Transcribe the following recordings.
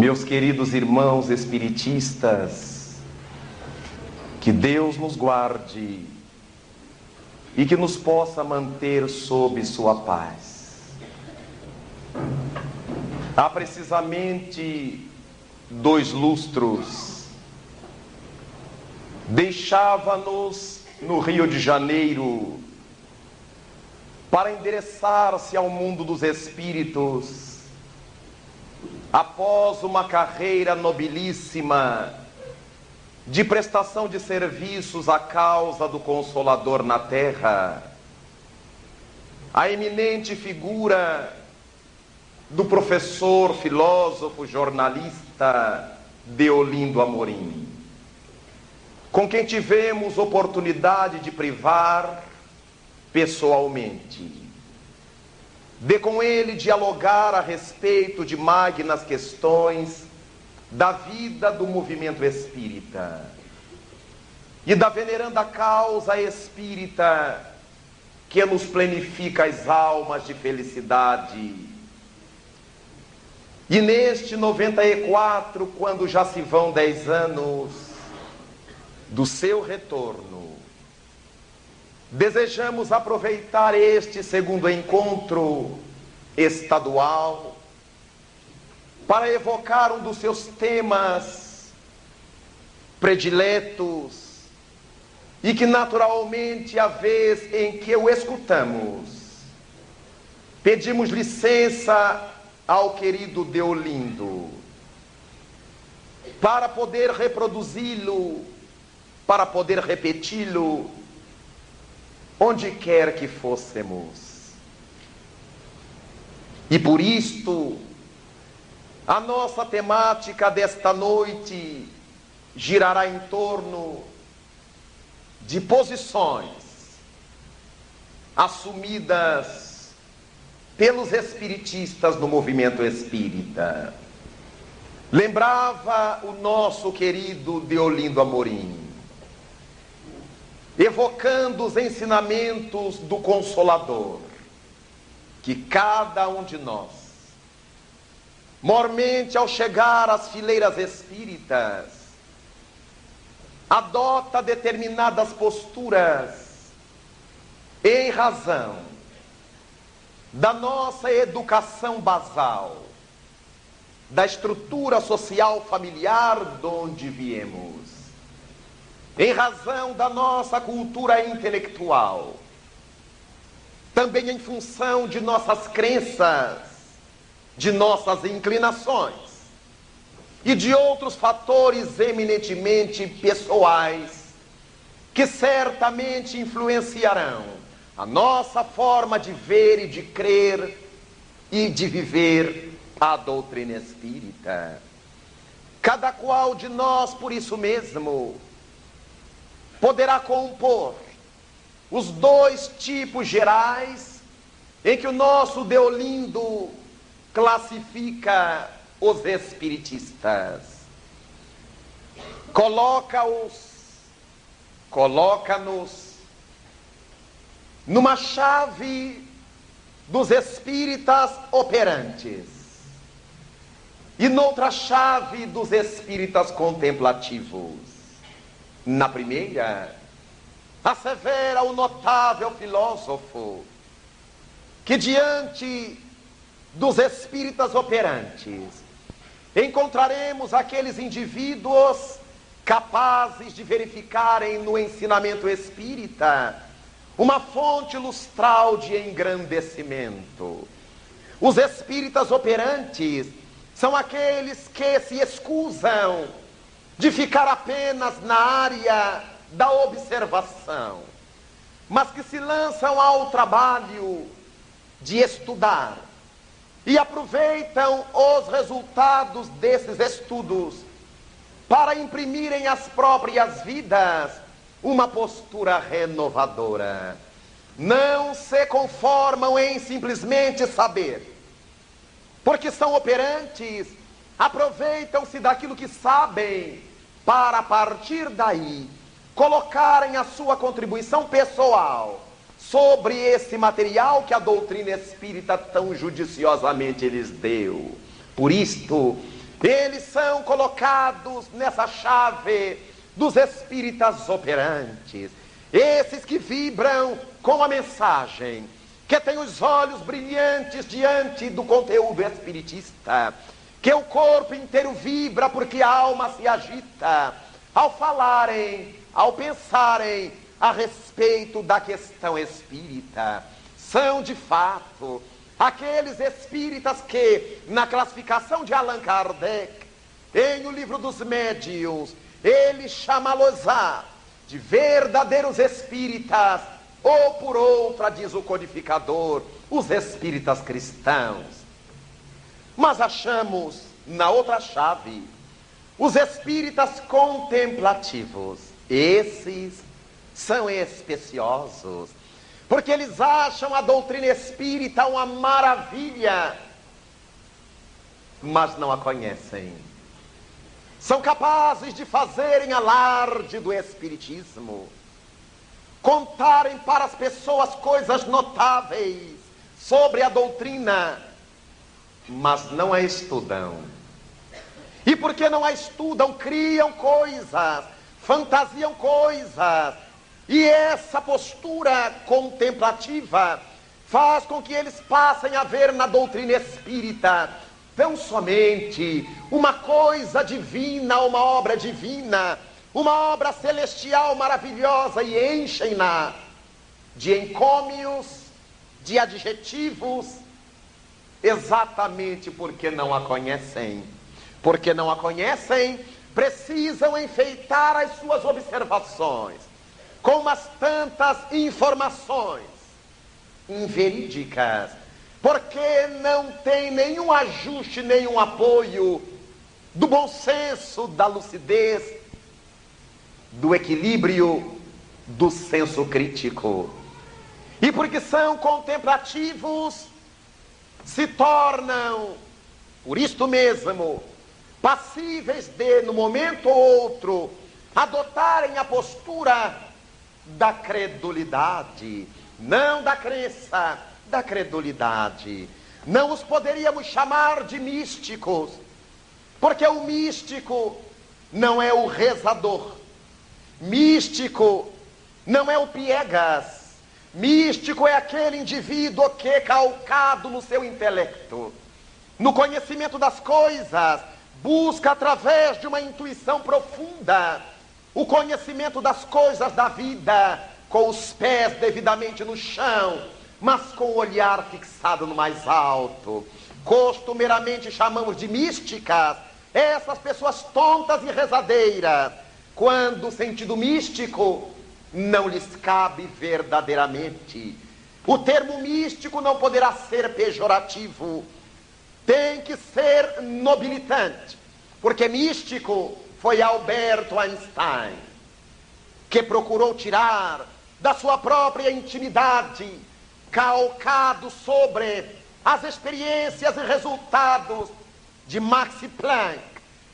Meus queridos irmãos espiritistas, que Deus nos guarde e que nos possa manter sob sua paz. Há precisamente dois lustros, deixava-nos no Rio de Janeiro para endereçar-se ao mundo dos espíritos após uma carreira nobilíssima de prestação de serviços à causa do Consolador na terra, a eminente figura do professor, filósofo, jornalista Deolindo Amorim, com quem tivemos oportunidade de privar pessoalmente de com ele dialogar a respeito de magnas questões da vida do movimento espírita e da veneranda causa espírita que nos plenifica as almas de felicidade. E neste 94, quando já se vão dez anos do seu retorno, Desejamos aproveitar este segundo encontro estadual para evocar um dos seus temas prediletos e que naturalmente a vez em que o escutamos, pedimos licença ao querido Deolindo para poder reproduzi-lo, para poder repeti-lo onde quer que fôssemos. E por isto, a nossa temática desta noite girará em torno de posições assumidas pelos espiritistas no movimento espírita. Lembrava o nosso querido Deolindo Amorim evocando os ensinamentos do Consolador, que cada um de nós, mormente ao chegar às fileiras espíritas, adota determinadas posturas em razão da nossa educação basal, da estrutura social familiar de onde viemos em razão da nossa cultura intelectual, também em função de nossas crenças, de nossas inclinações e de outros fatores eminentemente pessoais que certamente influenciarão a nossa forma de ver e de crer e de viver a doutrina espírita. Cada qual de nós, por isso mesmo, poderá compor os dois tipos gerais em que o nosso Deolindo classifica os espiritistas. Coloca-os, coloca-nos numa chave dos espíritas operantes e noutra chave dos espíritas contemplativos. Na primeira, assevera o notável filósofo que diante dos espíritas operantes encontraremos aqueles indivíduos capazes de verificarem no ensinamento espírita uma fonte lustral de engrandecimento. Os espíritas operantes são aqueles que se excusam de ficar apenas na área da observação, mas que se lançam ao trabalho de estudar e aproveitam os resultados desses estudos para imprimirem às próprias vidas uma postura renovadora. Não se conformam em simplesmente saber, porque são operantes, aproveitam-se daquilo que sabem para a partir daí colocarem a sua contribuição pessoal sobre esse material que a doutrina espírita tão judiciosamente lhes deu. Por isto, Eles são colocados nessa chave dos espíritas operantes, esses que vibram com a mensagem, que têm os olhos brilhantes diante do conteúdo espiritista, que o corpo inteiro vibra porque a alma se agita ao falarem, ao pensarem a respeito da questão espírita. São de fato aqueles espíritas que, na classificação de Allan Kardec, em o livro dos médios, ele chama-los de verdadeiros espíritas, ou por outra, diz o codificador, os espíritas cristãos. Mas achamos na outra chave os espíritas contemplativos. Esses são especiosos porque eles acham a doutrina espírita uma maravilha, mas não a conhecem. São capazes de fazerem alarde do espiritismo, contarem para as pessoas coisas notáveis sobre a doutrina, mas não a estudam. E porque não a estudam, criam coisas, fantasiam coisas, e essa postura contemplativa faz com que eles passem a ver na doutrina espírita tão somente uma coisa divina, uma obra divina, uma obra celestial maravilhosa e enchem-na de encômios, de adjetivos, exatamente porque não a conhecem. Porque não a conhecem, precisam enfeitar as suas observações com umas tantas informações inverídicas, porque não tem nenhum ajuste, nenhum apoio do bom senso, da lucidez, do equilíbrio, do senso crítico. E porque são contemplativos, se tornam, por isto mesmo, passíveis de, no momento ou outro, adotarem a postura da credulidade, não da crença, da credulidade. Não os poderíamos chamar de místicos, porque o místico não é o rezador, místico não é o piegas, místico é aquele indivíduo que, calcado no seu intelecto, no conhecimento das coisas, busca através de uma intuição profunda o conhecimento das coisas da vida, com os pés devidamente no chão, mas com o olhar fixado no mais alto. Costumeiramente chamamos de místicas essas pessoas tontas e rezadeiras, quando o sentido místico não lhes cabe verdadeiramente. O termo místico não poderá ser pejorativo, tem que ser nobilitante, porque místico foi Alberto Einstein, que procurou tirar da sua própria intimidade, calcado sobre as experiências e resultados de Max Planck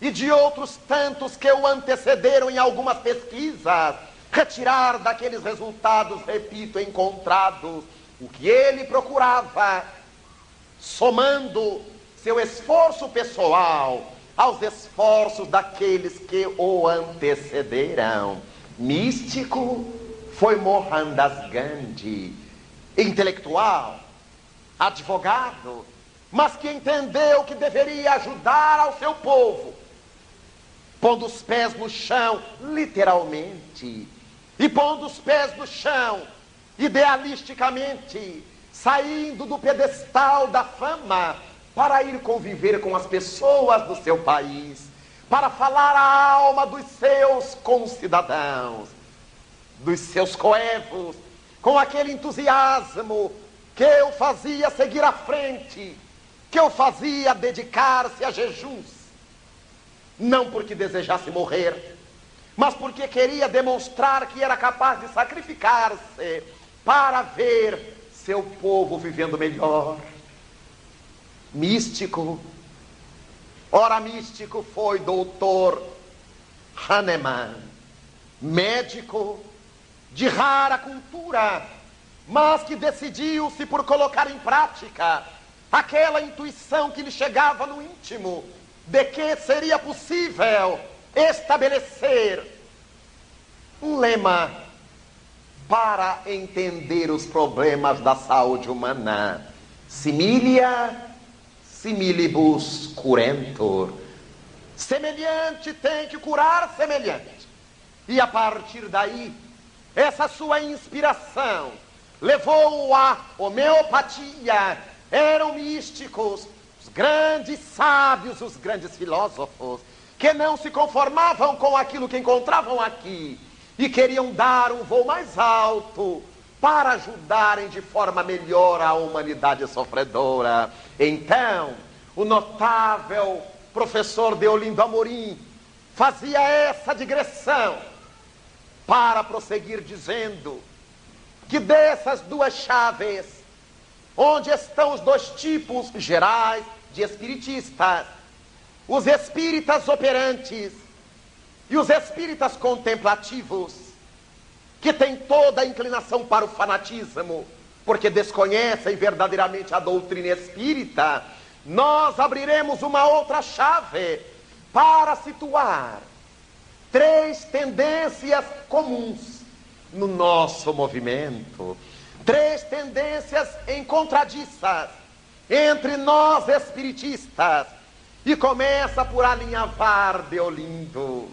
e de outros tantos que o antecederam em algumas pesquisas, retirar daqueles resultados, repito, encontrados, o que ele procurava, somando seu esforço pessoal aos esforços daqueles que o antecederam. Místico foi Mohandas Gandhi, intelectual, advogado, mas que entendeu que deveria ajudar ao seu povo, pondo os pés no chão, literalmente, e pondo os pés no chão, idealisticamente, saindo do pedestal da fama para ir conviver com as pessoas do seu país, para falar a alma dos seus concidadãos, dos seus coevos, com aquele entusiasmo que eu fazia seguir à frente, que eu fazia dedicar-se a jejuns, não porque desejasse morrer, mas porque queria demonstrar que era capaz de sacrificar-se para ver seu povo vivendo melhor místico. Ora, místico foi doutor Hahnemann, médico de rara cultura, mas que decidiu-se por colocar em prática aquela intuição que lhe chegava no íntimo de que seria possível estabelecer um lema para entender os problemas da saúde humana. Similia similibus curentur. Semelhante tem que curar semelhante. E a partir daí, essa sua inspiração levou à homeopatia. Eram místicos, os grandes sábios, os grandes filósofos, que não se conformavam com aquilo que encontravam aqui e queriam dar um voo mais alto para ajudarem de forma melhor a humanidade sofredora. Então, o notável professor Deolindo Amorim fazia essa digressão para prosseguir dizendo que dessas duas chaves, onde estão os dois tipos gerais de espiritistas, os espíritas operantes e os espíritas contemplativos, que têm toda a inclinação para o fanatismo, porque desconhecem verdadeiramente a doutrina espírita, nós abriremos uma outra chave para situar três tendências comuns no nosso movimento. Três tendências encontradiças entre nós espiritistas. E começa por alinhavar de Olindo.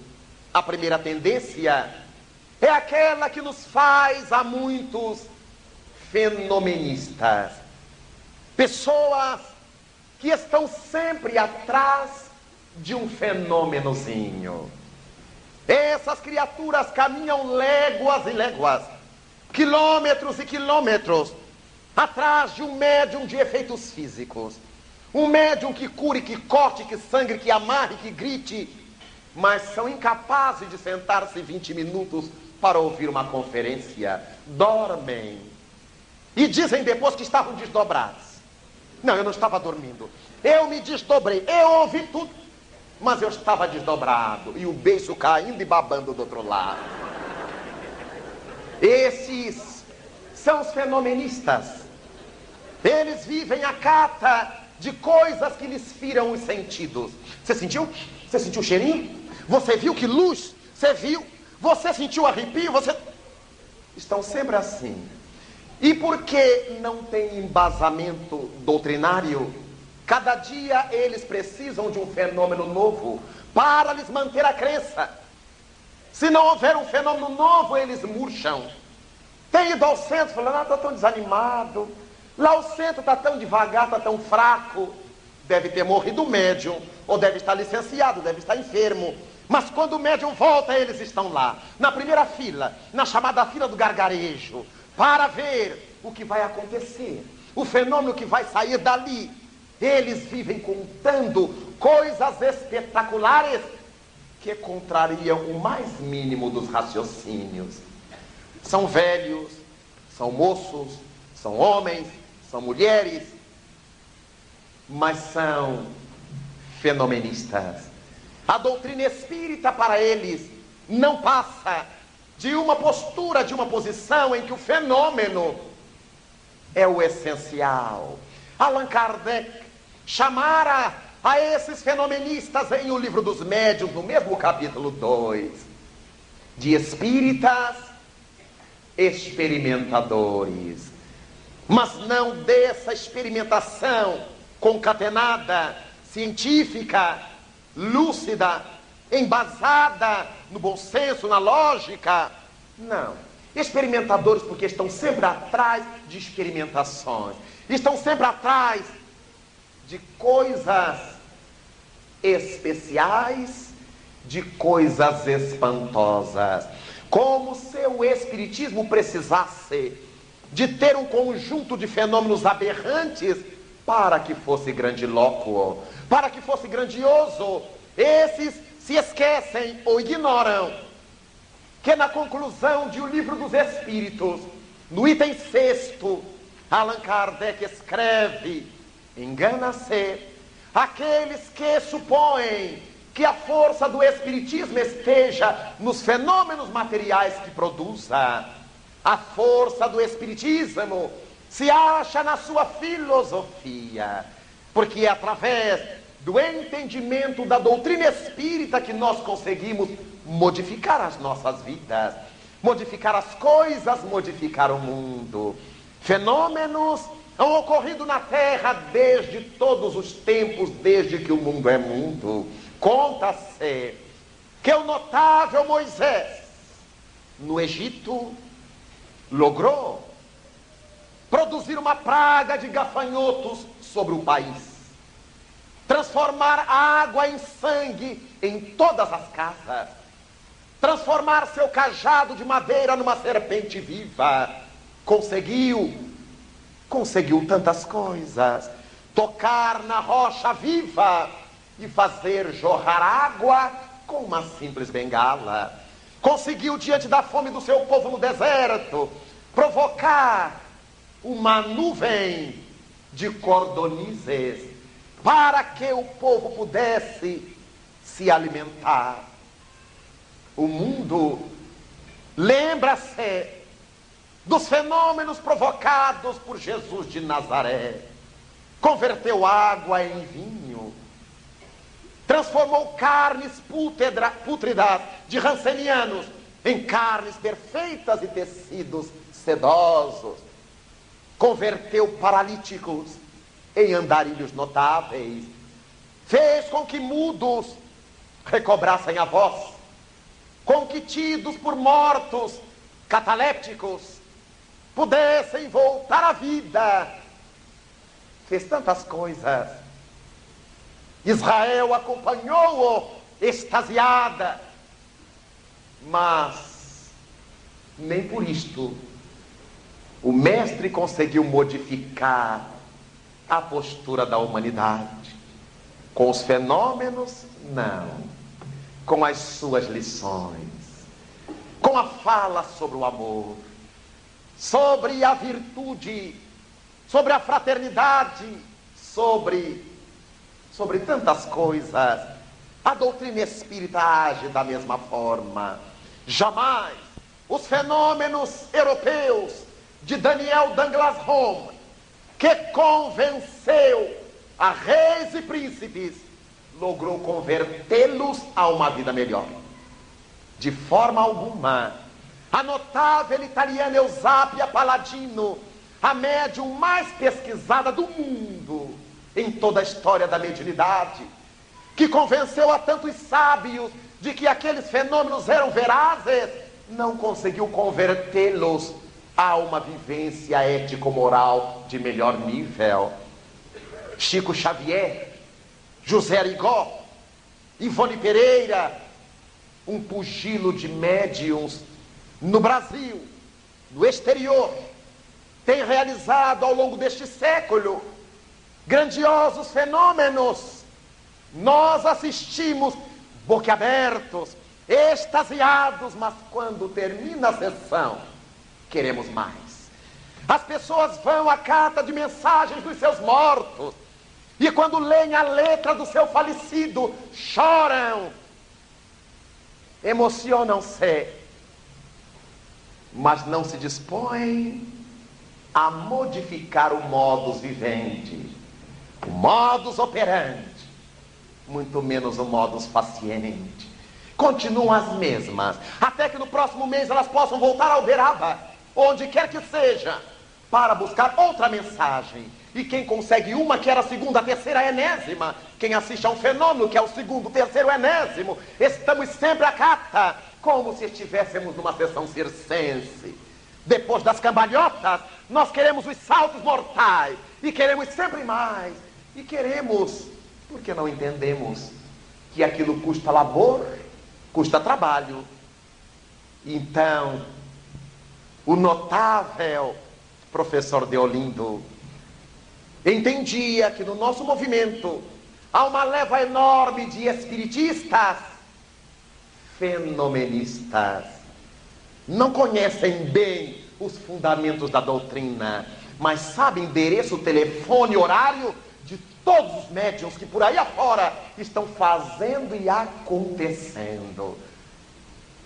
A primeira tendência é aquela que nos faz a muitos fenomenistas. Pessoas que estão sempre atrás de um fenômenozinho. Essas criaturas caminham léguas e léguas, quilômetros e quilômetros, atrás de um médium de efeitos físicos. Um médium que cure, que corte, que sangre, que amarre, que grite, mas são incapazes de sentar-se 20 minutos para ouvir uma conferência. Dormem. E dizem depois que estavam desdobrados. Não, eu não estava dormindo. Eu me desdobrei. Eu ouvi tudo. Mas eu estava desdobrado. E o beijo caindo e babando do outro lado. Esses são os fenomenistas. Eles vivem a cata de coisas que lhes firam os sentidos. Você sentiu? Você sentiu o cheirinho? Você viu que luz? Você viu? Você sentiu arrepio? Você. Estão sempre assim. E porque não tem embasamento doutrinário, cada dia eles precisam de um fenômeno novo para lhes manter a crença. Se não houver um fenômeno novo, eles murcham. Tem ido ao centro falando, ah, está tão desanimado. Lá o centro está tão devagar, está tão fraco. Deve ter morrido o médium, ou deve estar licenciado, deve estar enfermo. Mas quando o médium volta, eles estão lá, na primeira fila, na chamada fila do gargarejo, para ver o que vai acontecer, o fenômeno que vai sair dali. Eles vivem contando coisas espetaculares que contrariam o mais mínimo dos raciocínios. São velhos, são moços, são homens, são mulheres, mas são fenomenistas a doutrina espírita para eles não passa de uma postura, de uma posição em que o fenômeno é o essencial. Allan Kardec chamara a esses fenomenistas em O Livro dos Médiuns, no mesmo capítulo 2, de espíritas experimentadores. Mas não dessa experimentação concatenada, científica, lúcida, embasada no bom senso, na lógica. Não. Experimentadores porque estão sempre atrás de experimentações. Estão sempre atrás de coisas especiais, de coisas espantosas. Como se o Espiritismo precisasse de ter um conjunto de fenômenos aberrantes para que fosse grandilóquo, para que fosse grandioso. Esses se esquecem ou ignoram que na conclusão de O Livro dos Espíritos, no item sexto, Allan Kardec escreve: engana-se aqueles que supõem que a força do Espiritismo esteja nos fenômenos materiais que produza. A força do Espiritismo se acha na sua filosofia, porque é através do entendimento da doutrina espírita que nós conseguimos modificar as nossas vidas, modificar as coisas, modificar o mundo. Fenômenos hão ocorrido na Terra desde todos os tempos, desde que o mundo é mundo. Conta-se que o notável Moisés, no Egito, logrou produzir uma praga de gafanhotos sobre o país, transformar água em sangue em todas as casas, transformar seu cajado de madeira numa serpente viva. Conseguiu, conseguiu tantas coisas, tocar na rocha viva e fazer jorrar água com uma simples bengala. Conseguiu, diante da fome do seu povo no deserto, provocar uma nuvem de cordonizes para que o povo pudesse se alimentar. O mundo lembra-se dos fenômenos provocados por Jesus de Nazaré. Converteu água em vinho, transformou carnes pútridas de rancenianos em carnes perfeitas e tecidos sedosos converteu paralíticos em andarilhos notáveis, fez com que mudos recobrassem a voz, com que tidos por mortos, catalépticos, pudessem voltar à vida. Fez tantas coisas. Israel acompanhou-o extasiada, mas nem por isto o mestre conseguiu modificar a postura da humanidade. Com os fenômenos, não. Com as suas lições. Com a fala sobre o amor, sobre a virtude, sobre a fraternidade, sobre sobre tantas coisas. A doutrina espírita age da mesma forma. Jamais os fenômenos europeus de Daniel Douglas Home, que convenceu a reis e príncipes, logrou convertê-los a uma vida melhor. De forma alguma, a notável italiana Eusápia Paladino, a médium mais pesquisada do mundo em toda a história da mediunidade, que convenceu a tantos sábios de que aqueles fenômenos eram verazes, não conseguiu convertê-los há uma vivência ético-moral de melhor nível. Chico Xavier, José Arigó, Ivone Pereira, um pugilo de médiums no Brasil, no exterior, tem realizado ao longo deste século grandiosos fenômenos. Nós assistimos boquiabertos, extasiados, mas quando termina a sessão, queremos mais. As pessoas vão à carta de mensagens dos seus mortos. E quando leem a letra do seu falecido, choram, emocionam-se, mas não se dispõem a modificar o modus vivendi, o modus operandi, muito menos o modus paciente. Continuam as mesmas, até que no próximo mês elas possam voltar ao Uberaba onde quer que seja, para buscar outra mensagem. E quem consegue uma, que era a segunda, a terceira, a enésima, quem assiste a um fenômeno, que é o segundo, o terceiro, o enésimo, estamos sempre a cata, como se estivéssemos numa sessão circense. Depois das cambalhotas, nós queremos os saltos mortais, e queremos sempre mais, e queremos, porque não entendemos que aquilo custa labor, custa trabalho. Então, o notável professor Deolindo entendia que no nosso movimento há uma leva enorme de espiritistas fenomenistas. Não conhecem bem os fundamentos da doutrina, mas sabem endereço, telefone, horário de todos os médiums que por aí afora estão fazendo e acontecendo.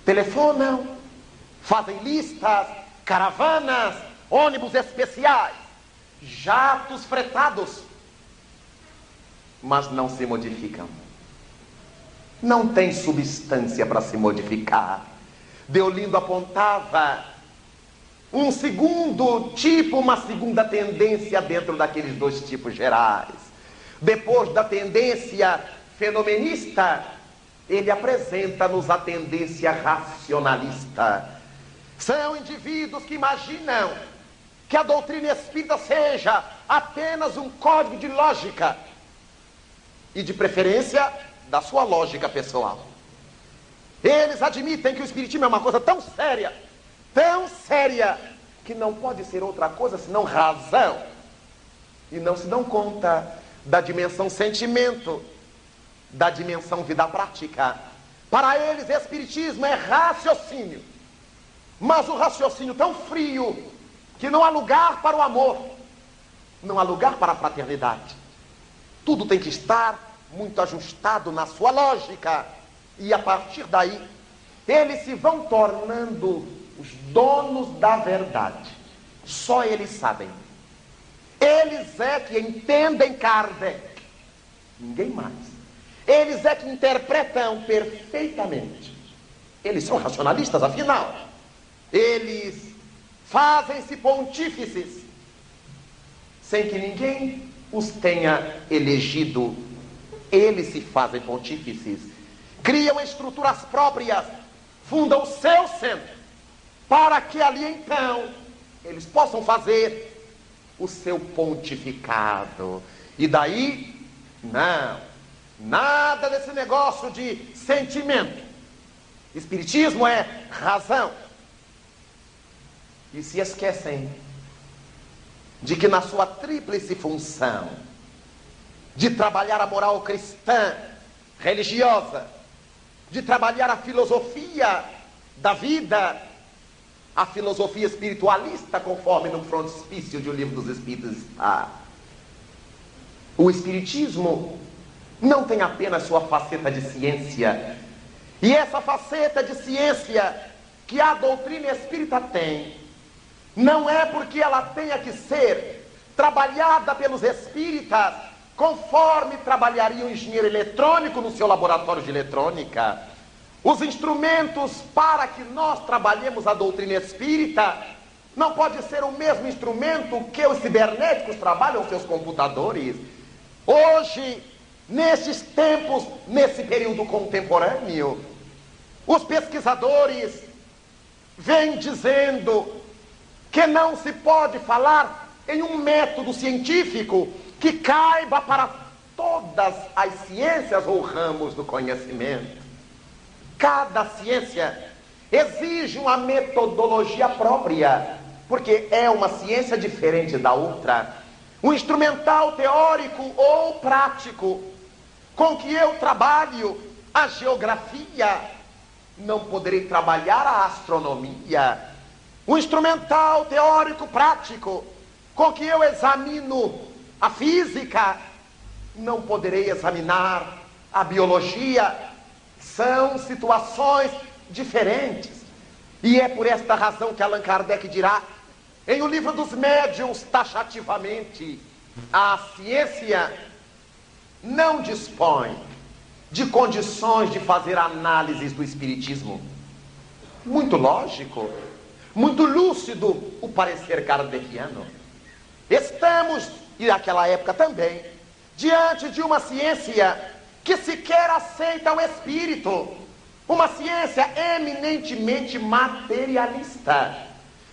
Telefonam, fazem listas, caravanas, ônibus especiais, jatos fretados. mas não se modificam. Não tem substância para se modificar. Deolindo apontava um segundo tipo, uma segunda tendência dentro daqueles dois tipos gerais. Depois da tendência fenomenista, ele apresenta-nos a tendência racionalista. São indivíduos que imaginam que a doutrina espírita seja apenas um código de lógica e, de preferência, da sua lógica pessoal. Eles admitem que o espiritismo é uma coisa tão séria, tão séria, que não pode ser outra coisa senão razão. E não se dão conta da dimensão sentimento, da dimensão vida prática. Para eles, espiritismo é raciocínio. Mas o raciocínio tão frio que não há lugar para o amor, não há lugar para a fraternidade. Tudo tem que estar muito ajustado na sua lógica. E a partir daí, eles se vão tornando os donos da verdade. Só eles sabem. Eles é que entendem Kardec. Ninguém mais. Eles é que interpretam perfeitamente. Eles são racionalistas, afinal. Eles fazem-se pontífices sem que ninguém os tenha elegido eles se fazem pontífices, criam estruturas próprias, fundam o seu centro, para que ali então eles possam fazer o seu pontificado. E daí, não, nada desse negócio de sentimento. Espiritismo é razão. E se esquecem de que na sua tríplice função, de trabalhar a moral cristã, religiosa, de trabalhar a filosofia da vida, a filosofia espiritualista, conforme no frontispício de O Livro dos Espíritos está. O Espiritismo não tem apenas sua faceta de ciência, e essa faceta de ciência que a doutrina espírita tem, não é porque ela tenha que ser trabalhada pelos espíritas conforme trabalharia um engenheiro eletrônico no seu laboratório de eletrônica, os instrumentos para que nós trabalhemos a doutrina espírita não pode ser o mesmo instrumento que os cibernéticos trabalham seus computadores. Hoje, nesses tempos, nesse período contemporâneo, os pesquisadores vêm dizendo que não se pode falar em um método científico que caiba para todas as ciências ou ramos do conhecimento. Cada ciência exige uma metodologia própria, porque é uma ciência diferente da outra. Um instrumental teórico ou prático com que eu trabalho a geografia, não poderei trabalhar a astronomia. Um instrumental teórico prático com que eu examino a física, não poderei examinar a biologia. São situações diferentes. E é por esta razão que Allan Kardec dirá em O Livro dos Médiuns, taxativamente, a ciência não dispõe de condições de fazer análises do Espiritismo. Muito lógico, muito lúcido o parecer kardeciano. Estamos e naquela época também, diante de uma ciência que sequer aceita o espírito, uma ciência eminentemente materialista.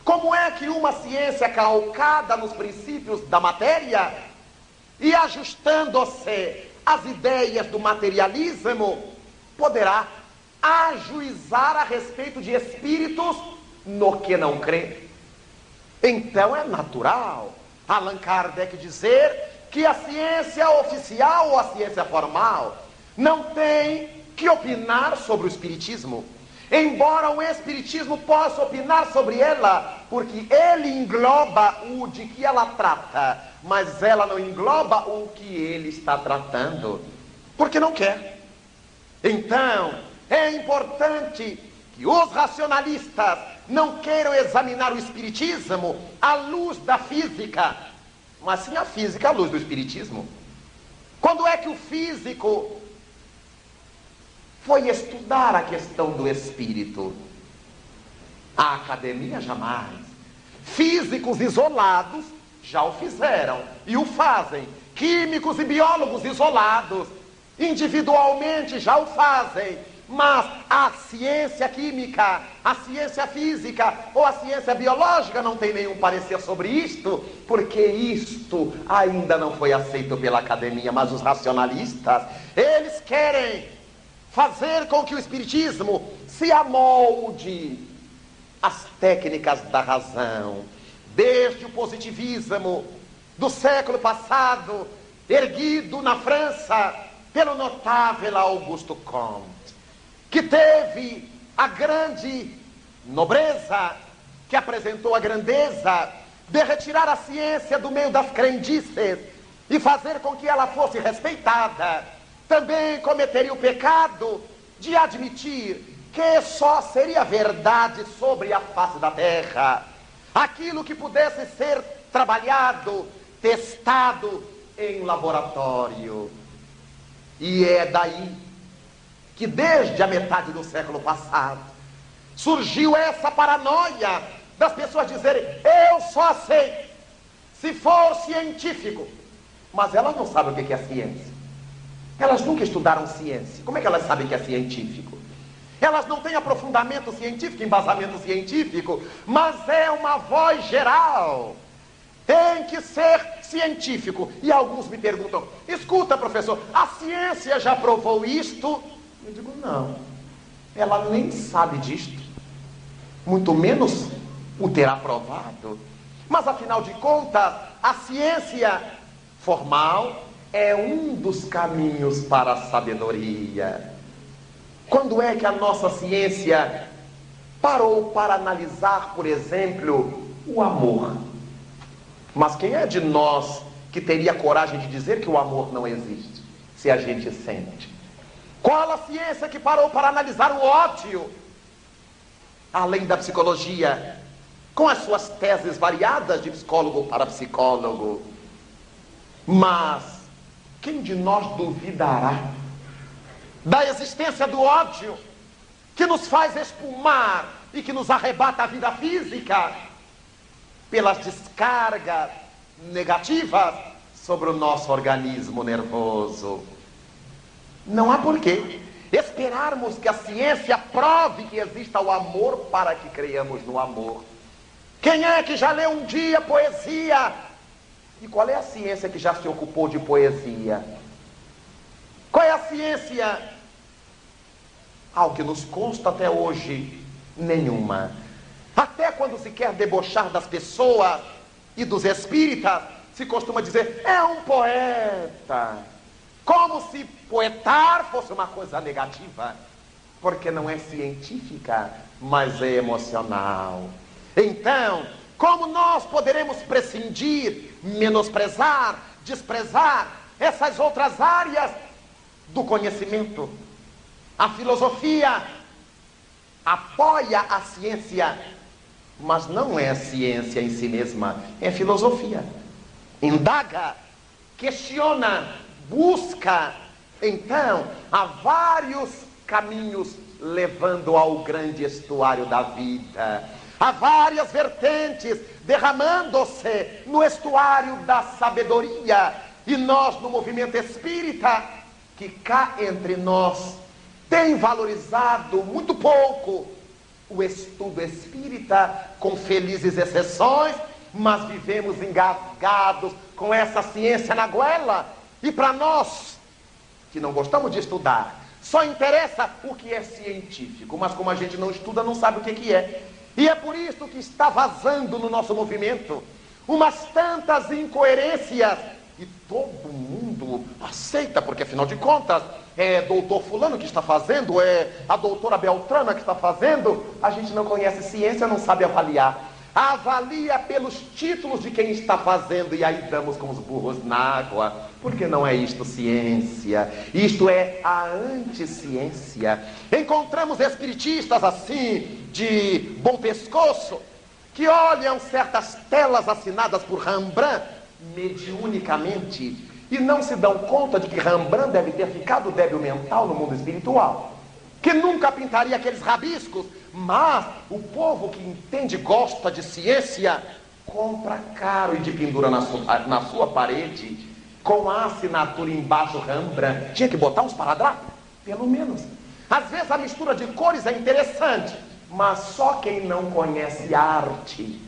Como é que uma ciência calcada nos princípios da matéria e ajustando-se às ideias do materialismo poderá ajuizar a respeito de espíritos no que não crê? Então é natural Allan Kardec dizer que a ciência oficial ou a ciência formal não tem que opinar sobre o Espiritismo. Embora o Espiritismo possa opinar sobre ela, porque ele engloba o de que ela trata, mas ela não engloba o que ele está tratando, porque não quer. Então, é importante que os racionalistas não queiram examinar o Espiritismo à luz da física, mas sim a física à luz do Espiritismo. Quando é que o físico foi estudar a questão do espírito? A academia jamais. Físicos isolados já o fizeram e o fazem. Químicos e biólogos isolados, individualmente, já o fazem. Mas a ciência química, a ciência física ou a ciência biológica não tem nenhum parecer sobre isto, porque isto ainda não foi aceito pela academia, mas os racionalistas, eles querem fazer com que o espiritismo se amolde às técnicas da razão, desde o positivismo do século passado, erguido na França pelo notável Augusto Comte, que teve a grande nobreza, que apresentou a grandeza de retirar a ciência do meio das crendices e fazer com que ela fosse respeitada. Também cometeria o pecado de admitir que só seria verdade sobre a face da terra aquilo que pudesse ser trabalhado, testado em laboratório. E é daí que, desde a metade do século passado, surgiu essa paranoia das pessoas dizerem: eu só sei se for científico. Mas elas não sabem o que é ciência. Elas nunca estudaram ciência. Como é que elas sabem que é científico? Elas não têm aprofundamento científico, embasamento científico, mas é uma voz geral. Tem que ser científico. E alguns me perguntam: escuta, professor, a ciência já provou isto? Eu digo: não. Ela nem sabe disto. Muito menos o terá provado. Mas afinal de contas, a ciência formal é um dos caminhos para a sabedoria. Quando é que a nossa ciência parou para analisar, por exemplo, o amor? Mas quem é de nós que teria coragem de dizer que o amor não existe, se a gente sente? Qual a ciência que parou para analisar o ódio? Além da psicologia, com as suas teses variadas de psicólogo para psicólogo. Mas quem de nós duvidará da existência do ódio que nos faz espumar e que nos arrebata a vida física pelas descargas negativas sobre o nosso organismo nervoso. Não há porquê esperarmos que a ciência prove que exista o amor para que creiamos no amor. Quem é que já leu um dia poesia? E qual é a ciência que já se ocupou de poesia? Qual é a ciência ao que nos consta até hoje, nenhuma. Até quando se quer debochar das pessoas e dos espíritas, se costuma dizer, é um poeta. Como se poetar fosse uma coisa negativa. Porque não é científica, mas é emocional. Então, como nós poderemos prescindir, menosprezar, desprezar essas outras áreas do conhecimento? A filosofia apoia a ciência, mas não é ciência em si mesma, é filosofia. Indaga, questiona, busca. Então, há vários caminhos levando ao grande estuário da vida. Há várias vertentes derramando-se no estuário da sabedoria. E nós, no movimento espírita, que cá entre nós tem valorizado muito pouco o estudo espírita, com felizes exceções, mas vivemos engasgados com essa ciência na goela. E para nós, que não gostamos de estudar, só interessa o que é científico, mas como a gente não estuda, não sabe o que, que é. E é por isso que está vazando no nosso movimento umas tantas incoerências e todo mundo aceita, porque afinal de contas é doutor fulano que está fazendo, é a doutora Beltrana que está fazendo, a gente não conhece ciência, não sabe avaliar. Avalia pelos títulos de quem está fazendo e aí damos com os burros na água, porque não é isto ciência, isto é a anticiência. Encontramos espiritistas assim, de bom pescoço, que olham certas telas assinadas por Rembrandt mediunicamente e não se dão conta de que Rembrandt deve ter ficado débil mental no mundo espiritual. Que nunca pintaria aqueles rabiscos, mas o povo que entende, gosta de ciência, compra caro e de pendura na sua, na sua parede, com a assinatura embaixo Rembrandt. Tinha que botar uns paradrapos, pelo menos. Às vezes a mistura de cores é interessante, mas só quem não conhece arte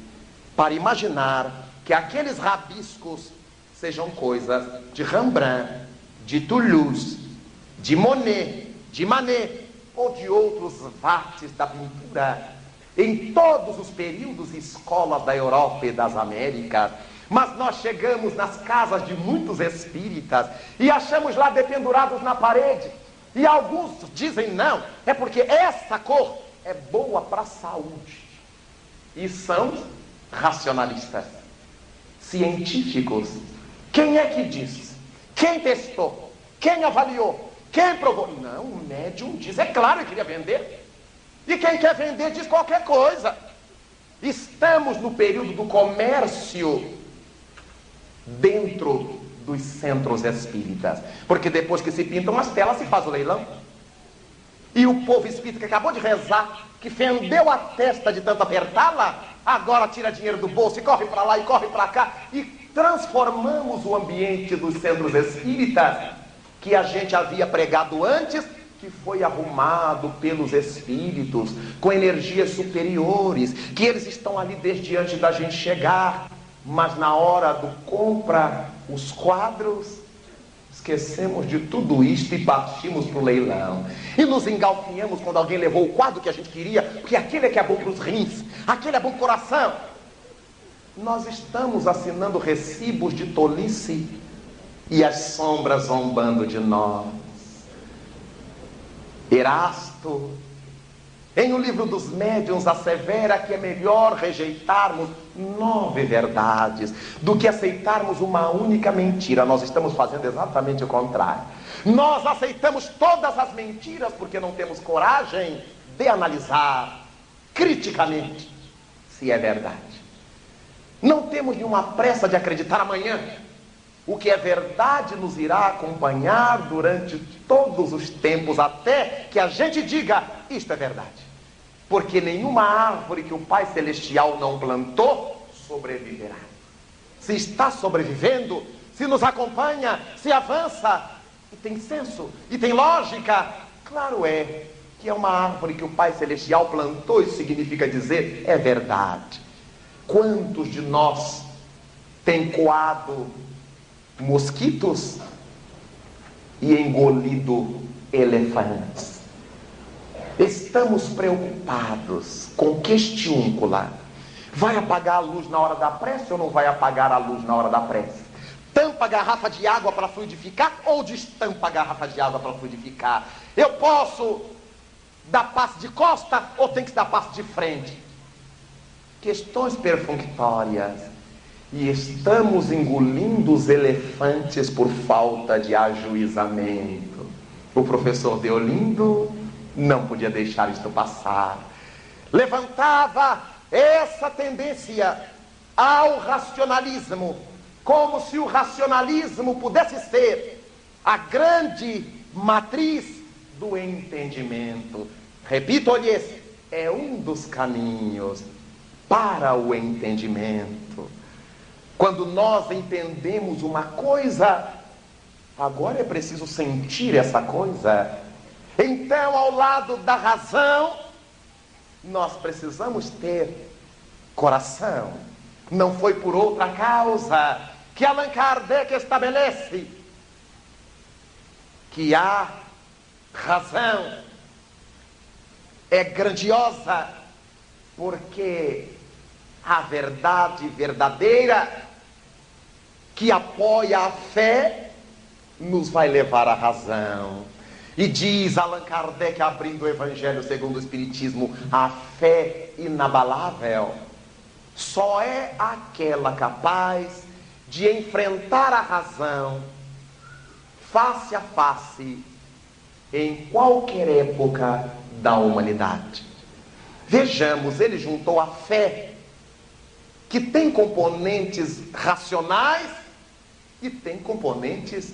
para imaginar que aqueles rabiscos sejam coisas de Rembrandt, de Toulouse, de Monet, de Manet ou de outros vates da pintura em todos os períodos e escolas da Europa e das Américas. Mas nós chegamos nas casas de muitos espíritas e achamos lá dependurados na parede. E alguns dizem não, é porque essa cor é boa para a saúde. E são racionalistas, científicos. Quem é que diz? Quem testou? Quem avaliou? Quem provou? Não, o médium diz, é claro que queria vender. E quem quer vender diz qualquer coisa. Estamos no período do comércio dentro dos centros espíritas. Porque depois que se pintam as telas, se faz o leilão. E o povo espírita que acabou de rezar, que fendeu a testa de tanto apertá-la, agora tira dinheiro do bolso e corre para lá e corre para cá. E transformamos o ambiente dos centros espíritas que a gente havia pregado antes que foi arrumado pelos espíritos com energias superiores, que eles estão ali desde antes da gente chegar, mas na hora do compra os quadros, esquecemos de tudo isto e partimos para o leilão. E nos engalfinhamos quando alguém levou o quadro que a gente queria, porque aquele é que é bom para os rins, aquele é bom para o coração. Nós estamos assinando recibos de tolice e as sombras zombando de nós. Erasto, em O Livro dos Médiuns, assevera que é melhor rejeitarmos nove verdades do que aceitarmos uma única mentira. Nós estamos fazendo exatamente o contrário. Nós aceitamos todas as mentiras porque não temos coragem de analisar criticamente se é verdade. Não temos nenhuma pressa de acreditar amanhã. O que é verdade nos irá acompanhar durante todos os tempos, até que a gente diga: isto é verdade. Porque nenhuma árvore que o Pai Celestial não plantou sobreviverá. Se está sobrevivendo, se nos acompanha, se avança, e tem senso, e tem lógica, claro é que é uma árvore que o Pai Celestial plantou, isso significa dizer é verdade. Quantos de nós tem coado mosquitos e engolido elefantes. Estamos preocupados com questiúncula. Vai apagar a luz na hora da prece ou não vai apagar a luz na hora da prece? Tampa a garrafa de água para fluidificar ou destampa a garrafa de água para fluidificar? Eu posso dar passe de costa ou tem que dar passe de frente? Questões perfunctórias e estamos engolindo os elefantes por falta de ajuizamento. O professor Deolindo não podia deixar isto passar. Levantava essa tendência ao racionalismo, como se o racionalismo pudesse ser a grande matriz do entendimento. Repito-lhes, é um dos caminhos para o entendimento. Quando nós entendemos uma coisa, agora é preciso sentir essa coisa. Então, ao lado da razão, nós precisamos ter coração. Não foi por outra causa que Allan Kardec estabelece que a razão é grandiosa porque a verdade verdadeira que apoia a fé nos vai levar à razão. E diz Allan Kardec, abrindo o Evangelho segundo o Espiritismo, a fé inabalável só é aquela capaz de enfrentar a razão face a face em qualquer época da humanidade. Vejamos, ele juntou a fé, que tem componentes racionais e tem componentes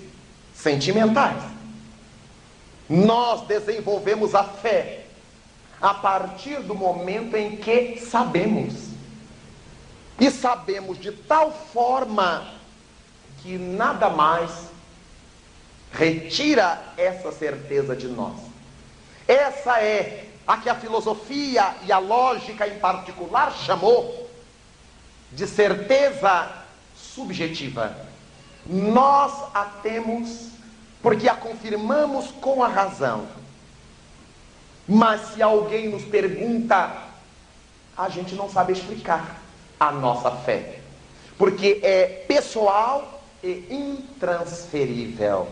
sentimentais. Nós desenvolvemos a fé a partir do momento em que sabemos. E sabemos de tal forma que nada mais retira essa certeza de nós. Essa é a que a filosofia e a lógica em particular chamou de certeza subjetiva. Nós a temos porque a confirmamos com a razão. Mas se alguém nos pergunta, a gente não sabe explicar a nossa fé, porque é pessoal e intransferível.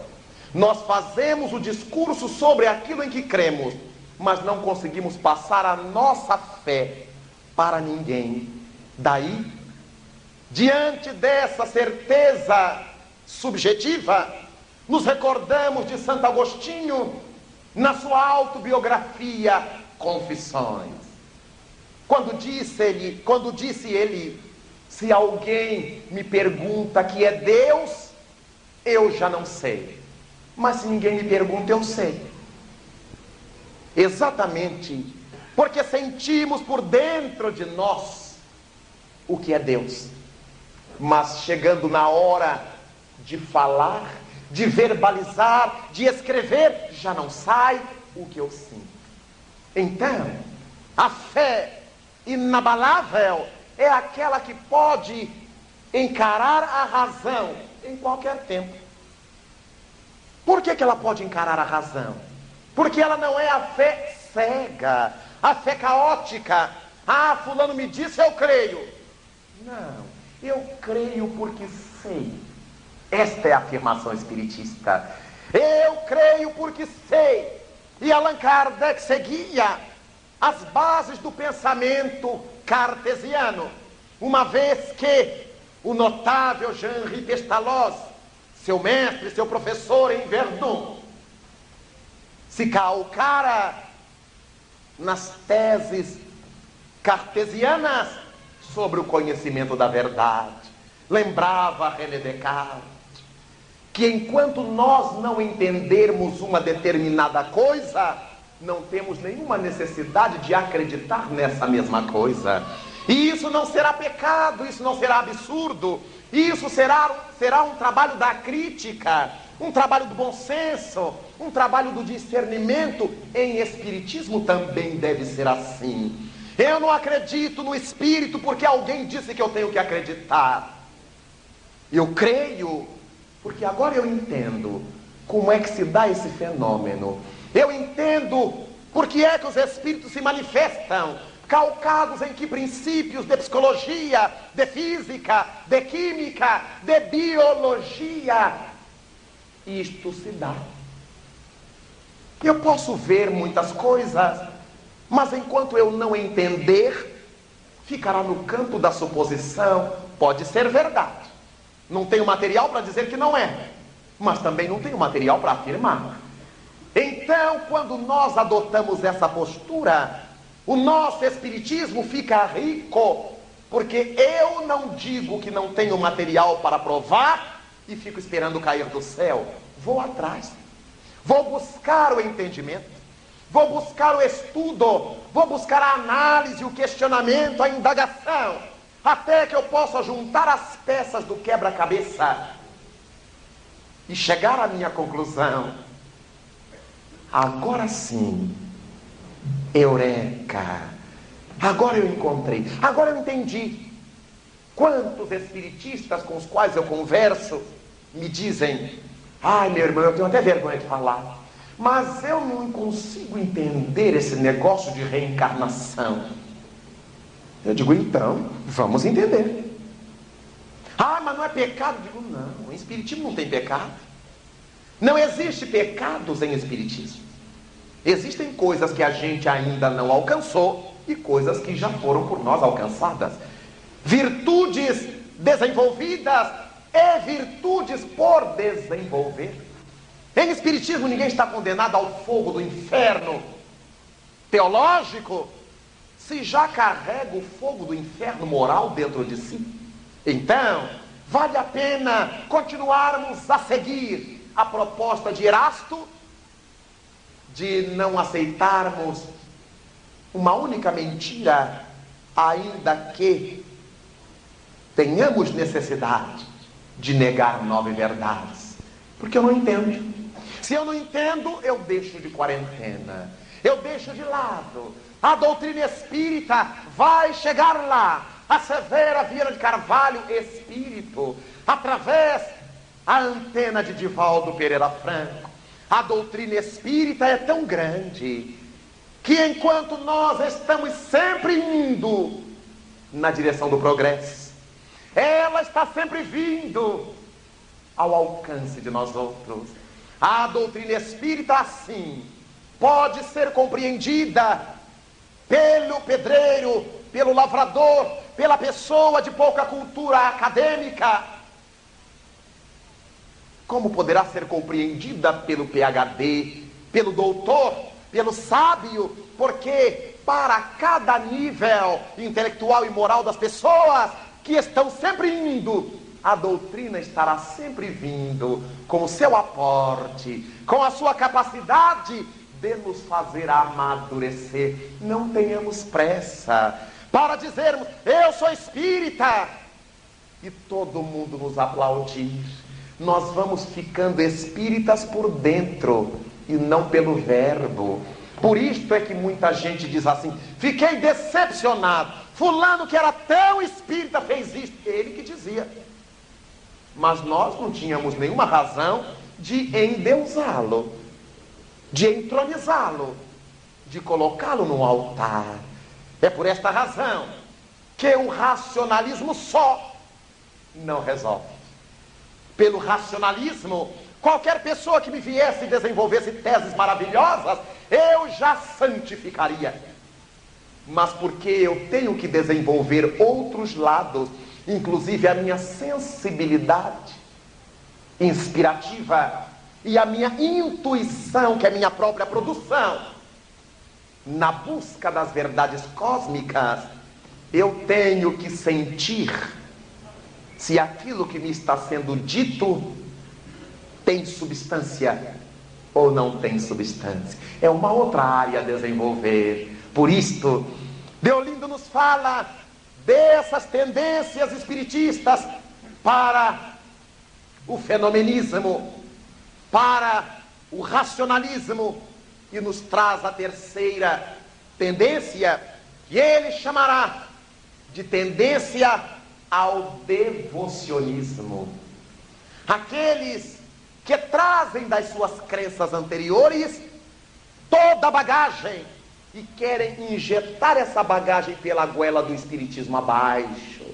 Nós fazemos o discurso sobre aquilo em que cremos, mas não conseguimos passar a nossa fé para ninguém. Daí, diante dessa certeza subjetiva, nos recordamos de Santo Agostinho na sua autobiografia Confissões. Quando disse ele, quando disse ele, se alguém me pergunta que é Deus, eu já não sei. Mas se ninguém me pergunta, eu sei. Exatamente porque sentimos por dentro de nós o que é Deus. Mas chegando na hora de falar, de verbalizar, de escrever, já não sai o que eu sinto. Então, a fé inabalável é aquela que pode encarar a razão em qualquer tempo. Por que, que ela pode encarar a razão? Porque ela não é a fé cega, a fé caótica. Ah, fulano me disse, eu creio. Não, eu creio porque sei. Esta é a afirmação espiritista. Eu creio porque sei. E Allan Kardec seguia as bases do pensamento cartesiano, uma vez que o notável Jean-Henri Pestalozzi, seu mestre, seu professor em Verdun, se calcara nas teses cartesianas sobre o conhecimento da verdade. Lembrava René Descartes que enquanto nós não entendermos uma determinada coisa, não temos nenhuma necessidade de acreditar nessa mesma coisa. E isso não será pecado, isso não será absurdo, isso será, será um trabalho da crítica, um trabalho do bom senso, um trabalho do discernimento. Em Espiritismo também deve ser assim. Eu não acredito no Espírito porque alguém disse que eu tenho que acreditar. Eu creio porque agora eu entendo como é que se dá esse fenômeno. Eu entendo por que é que os espíritos se manifestam, calcados em que princípios de psicologia, de física, de química, de biologia. Isto se dá. Eu posso ver muitas coisas, mas enquanto eu não entender, ficará no campo da suposição. Pode ser verdade. Não tenho material para dizer que não é, mas também não tenho material para afirmar. Então, quando nós adotamos essa postura, o nosso espiritismo fica rico, porque eu não digo que não tenho material para provar e fico esperando cair do céu. Vou atrás, vou buscar o entendimento, vou buscar o estudo, vou buscar a análise, o questionamento, a indagação até que eu possa juntar as peças do quebra-cabeça e chegar à minha conclusão. Agora sim, eureka! Agora eu encontrei, agora eu entendi. Quantos espiritistas com os quais eu converso me dizem: ai meu irmão, eu tenho até vergonha de falar, mas eu não consigo entender esse negócio de reencarnação. Eu digo, então, vamos entender. Ah, mas não é pecado? Eu digo, não, em Espiritismo não tem pecado. Não existe pecados em Espiritismo. Existem coisas que a gente ainda não alcançou e coisas que já foram por nós alcançadas. Virtudes desenvolvidas e virtudes por desenvolver. Em Espiritismo ninguém está condenado ao fogo do inferno teológico se já carrega o fogo do inferno moral dentro de si, então Vale a pena continuarmos a seguir a proposta de Erasto de não aceitarmos uma única mentira, ainda que tenhamos necessidade de negar nove verdades. Porque eu não entendo. Se eu não entendo, eu deixo de quarentena. Eu deixo de lado. A doutrina espírita vai chegar lá. A Severa Vieira de Carvalho, espírito, através a antena de Divaldo Pereira Franco. A doutrina espírita é tão grande que enquanto nós estamos sempre indo na direção do progresso, ela está sempre vindo ao alcance de nós outros. A doutrina espírita, assim, pode ser compreendida pelo pedreiro, pelo lavrador, pela pessoa de pouca cultura acadêmica. Como poderá ser compreendida pelo PhD, pelo doutor, pelo sábio? Porque para cada nível intelectual e moral das pessoas que estão sempre indo a doutrina estará sempre vindo com o seu aporte, com a sua capacidade de nos fazer amadurecer. Não tenhamos pressa para dizermos, eu sou espírita, e todo mundo nos aplaudir. Nós vamos ficando espíritas por dentro e não pelo verbo. Por isto é que muita gente diz assim: fiquei decepcionado. Fulano que era tão espírita fez isso. Ele que dizia. Mas nós não tínhamos nenhuma razão de endeusá-lo, de entronizá-lo, de colocá-lo no altar. É por esta razão que o racionalismo só não resolve. Pelo racionalismo, qualquer pessoa que me viesse e desenvolvesse teses maravilhosas, eu já santificaria. Mas porque eu tenho que desenvolver outros lados inclusive a minha sensibilidade inspirativa e a minha intuição, que é minha própria produção, na busca das verdades cósmicas, eu tenho que sentir se aquilo que me está sendo dito tem substância ou não tem substância. É uma outra área a desenvolver. Por isto, Deolindo nos fala dessas tendências espiritistas para o fenomenismo, para o racionalismo e nos traz a terceira tendência, que ele chamará de tendência ao devocionismo. Aqueles que trazem das suas crenças anteriores toda a bagagem e querem injetar essa bagagem pela goela do espiritismo abaixo.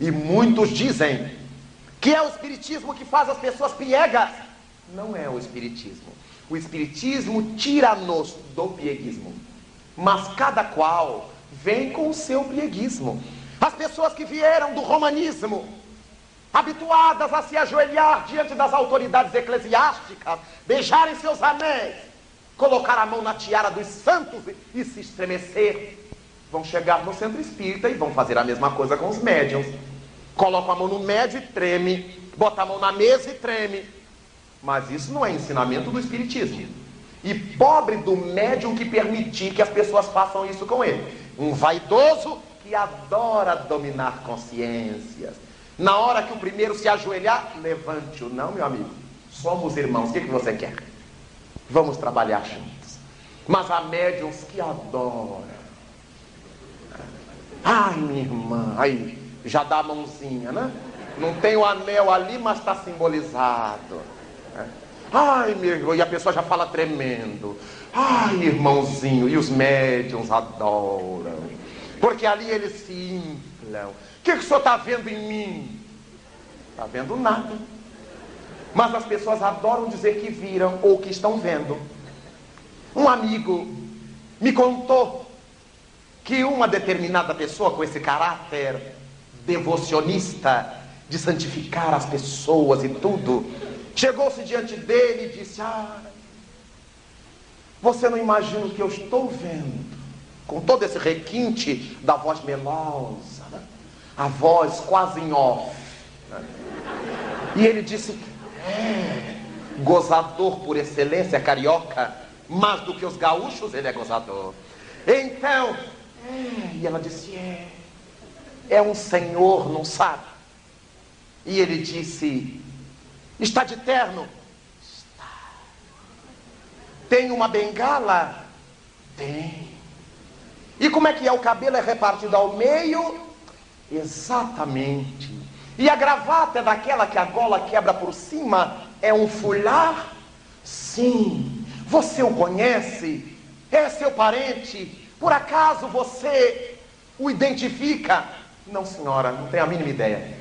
E muitos dizem que é o espiritismo que faz as pessoas piegas. Não é o espiritismo. O espiritismo tira-nos do pieguismo. Mas cada qual vem com o seu pieguismo. As pessoas que vieram do romanismo, habituadas a se ajoelhar diante das autoridades eclesiásticas, beijarem seus anéis, colocar a mão na tiara dos santos e se estremecer. Vão chegar no centro espírita e vão fazer a mesma coisa com os médiums. Coloca a mão no médio e treme, bota a mão na mesa e treme. Mas isso não é ensinamento do espiritismo. E pobre do médium que permitir que as pessoas façam isso com ele. Um vaidoso que adora dominar consciências. Na hora que o primeiro se ajoelhar, levante-o. Não, meu amigo. Somos irmãos. O que, que você quer? Vamos trabalhar juntos. Mas há médiums que adoram. Ai, minha irmã, aí já dá a mãozinha, né? Não tem o anel ali, mas está simbolizado. Ai, meu irmão, e a pessoa já fala tremendo. Ai, irmãozinho, e os médiums adoram. Porque ali eles se inflam. O que, que o senhor está vendo em mim? Está vendo nada. Mas as pessoas adoram dizer que viram ou que estão vendo. Um amigo me contou que uma determinada pessoa com esse caráter devocionista, de santificar as pessoas e tudo, chegou-se diante dele e disse: Ah, você não imagina o que eu estou vendo, com todo esse requinte da voz melosa, né? a voz quase em off E ele disse: É, gozador por excelência, carioca, mais do que os gaúchos, ele é gozador. Então, é, e ela disse: É, é um senhor, não sabe? E ele disse: Está de terno? Está. Tem uma bengala? Tem. E como é que é? O cabelo é repartido ao meio? Exatamente. E a gravata é daquela que a gola quebra por cima? É um fular? Sim. Você o conhece? É seu parente? Por acaso você o identifica? Não, senhora, não tenho a mínima ideia.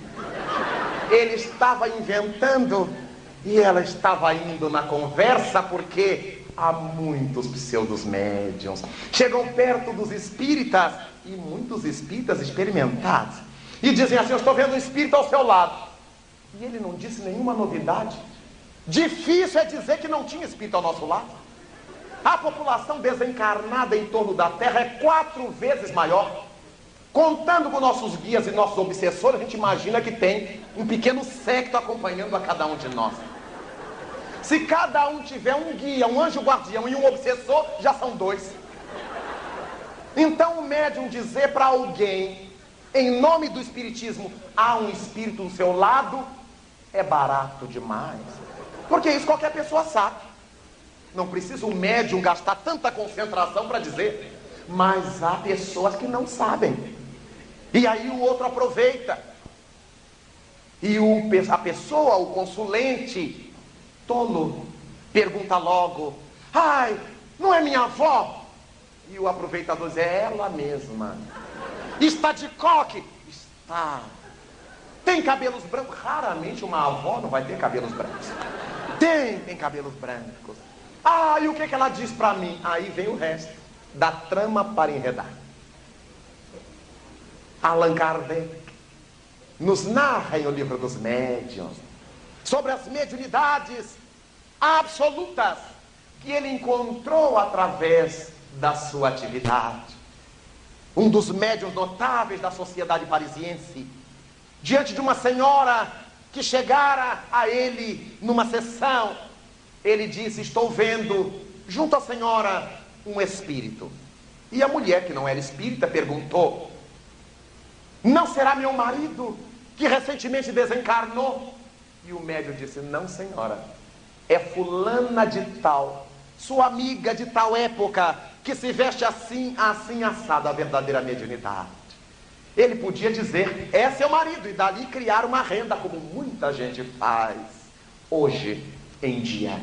Ele estava inventando e ela estava indo na conversa porque há muitos pseudos médiums. Chegam perto dos espíritas e muitos espíritas experimentados e dizem assim: Eu estou vendo um espírito ao seu lado. E ele não disse nenhuma novidade. Difícil é dizer que não tinha espírito ao nosso lado. A população desencarnada em torno da Terra é quatro vezes maior. Contando com nossos guias e nossos obsessores, a gente imagina que tem um pequeno secto acompanhando a cada um de nós. Se cada um tiver um guia, um anjo guardião e um obsessor, já são dois. Então o médium dizer para alguém, em nome do Espiritismo, há um espírito do seu lado, é barato demais. Porque isso qualquer pessoa sabe. Não precisa o médium gastar tanta concentração para dizer. Mas há pessoas que não sabem. E aí o outro aproveita. E o, a pessoa, o consulente, tolo, pergunta logo: Ai, não é minha avó? E o aproveitador diz: É ela mesma. Está de coque? Está. Tem cabelos brancos? Raramente uma avó não vai ter cabelos brancos. Tem, tem cabelos brancos. Ah, e o que, que ela diz para mim? Aí vem o resto da trama para enredar. Allan Kardec nos narra em O Livro dos Médiuns sobre as mediunidades absolutas que ele encontrou através da sua atividade. Um dos médiuns notáveis da sociedade parisiense, diante de uma senhora que chegara a ele numa sessão, ele disse: Estou vendo junto à senhora um espírito. E a mulher, que não era espírita, perguntou: não será meu marido que recentemente desencarnou? E o médium disse: Não, senhora. É fulana de tal, sua amiga de tal época, que se veste assim, assim assado, a verdadeira mediunidade. Ele podia dizer: É seu marido, e dali criar uma renda, como muita gente faz hoje em dia.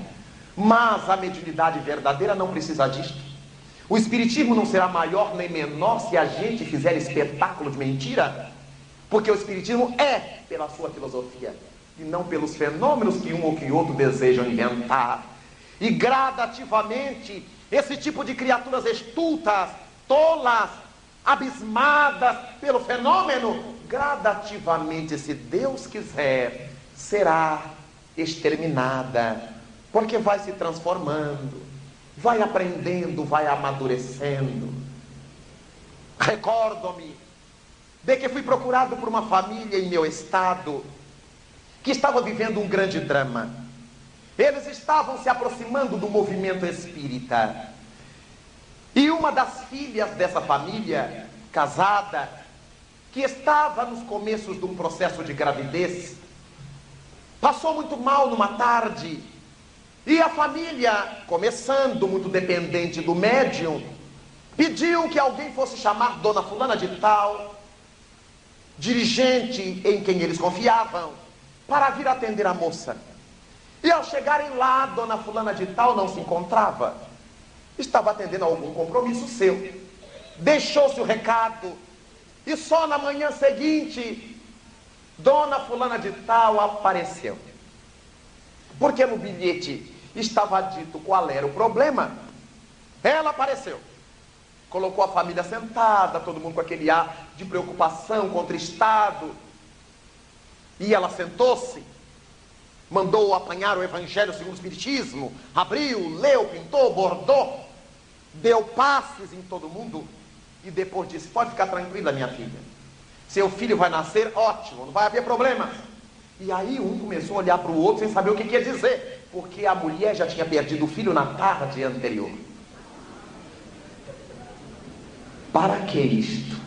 Mas a mediunidade verdadeira não precisa disto. O Espiritismo não será maior nem menor se a gente fizer espetáculo de mentira, porque o Espiritismo é pela sua filosofia e não pelos fenômenos que um ou que outro desejam inventar. E gradativamente, esse tipo de criaturas estultas, tolas, abismadas pelo fenômeno, gradativamente, se Deus quiser, será exterminada, porque vai se transformando vai aprendendo, vai amadurecendo. Recordo-me de que fui procurado por uma família em meu estado que estava vivendo um grande drama. Eles estavam se aproximando do movimento espírita. E uma das filhas dessa família, casada, que estava nos começos de um processo de gravidez, passou muito mal numa tarde e a família, começando muito dependente do médium, pediu que alguém fosse chamar Dona Fulana de Tal, dirigente em quem eles confiavam, para vir atender a moça. E ao chegarem lá, Dona Fulana de Tal não se encontrava. Estava atendendo a algum compromisso seu. Deixou-se o recado. E só na manhã seguinte, Dona Fulana de Tal apareceu. Porque no bilhete estava dito qual era o problema. Ela apareceu. Colocou a família sentada, todo mundo com aquele ar de preocupação, contristado. E ela sentou-se, mandou apanhar o Evangelho segundo o Espiritismo, abriu, leu, pintou, bordou, deu passes em todo mundo e depois disse: Pode ficar tranquila, minha filha. Seu filho vai nascer, ótimo, não vai haver problemas. E aí um começou a olhar para o outro sem saber o que, ia dizer, porque a mulher já tinha perdido o filho na tarde anterior. Para que isto?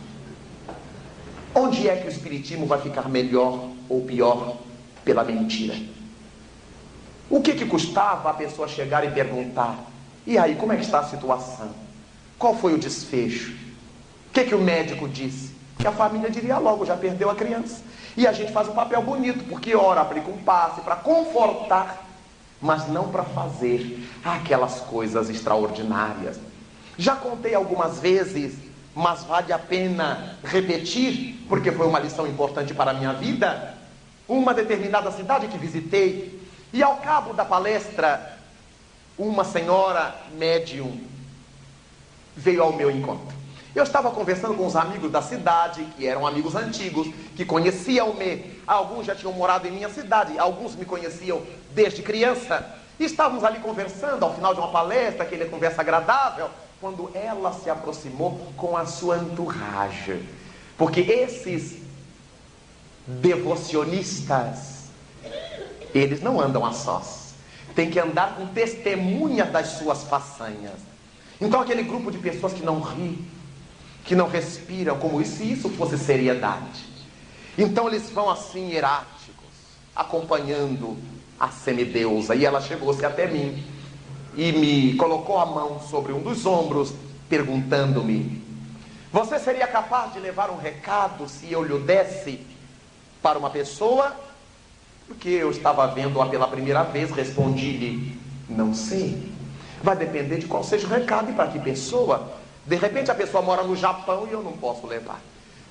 Onde é que o Espiritismo vai ficar melhor ou pior pela mentira? O que, que custava a pessoa chegar e perguntar: e aí, como é que está a situação? Qual foi o desfecho? O que, que o médico disse? Que a família diria logo: já perdeu a criança. E a gente faz um papel bonito, porque ora aplica um passe para confortar, mas não para fazer aquelas coisas extraordinárias. Já contei algumas vezes, mas vale a pena repetir, porque foi uma lição importante para a minha vida. Uma determinada cidade que visitei, e ao cabo da palestra, uma senhora médium veio ao meu encontro. Eu estava conversando com os amigos da cidade, que eram amigos antigos, que conheciam-me. Alguns já tinham morado em minha cidade, alguns me conheciam desde criança. Estávamos ali conversando, ao final de uma palestra, aquela conversa agradável, quando ela se aproximou com a sua entourage. Porque esses devocionistas, eles não andam a sós. Tem que andar com testemunha das suas façanhas. Então aquele grupo de pessoas que não ri, que não respiram como se isso fosse seriedade. Então eles vão assim eráticos, acompanhando a semideusa. E ela chegou-se até mim e me colocou a mão sobre um dos ombros, perguntando-me: Você seria capaz de levar um recado se eu lhe desse para uma pessoa? Porque eu estava vendo-a pela primeira vez, respondi-lhe: Não sei. Vai depender de qual seja o recado e para que pessoa. De repente a pessoa mora no Japão e eu não posso levar.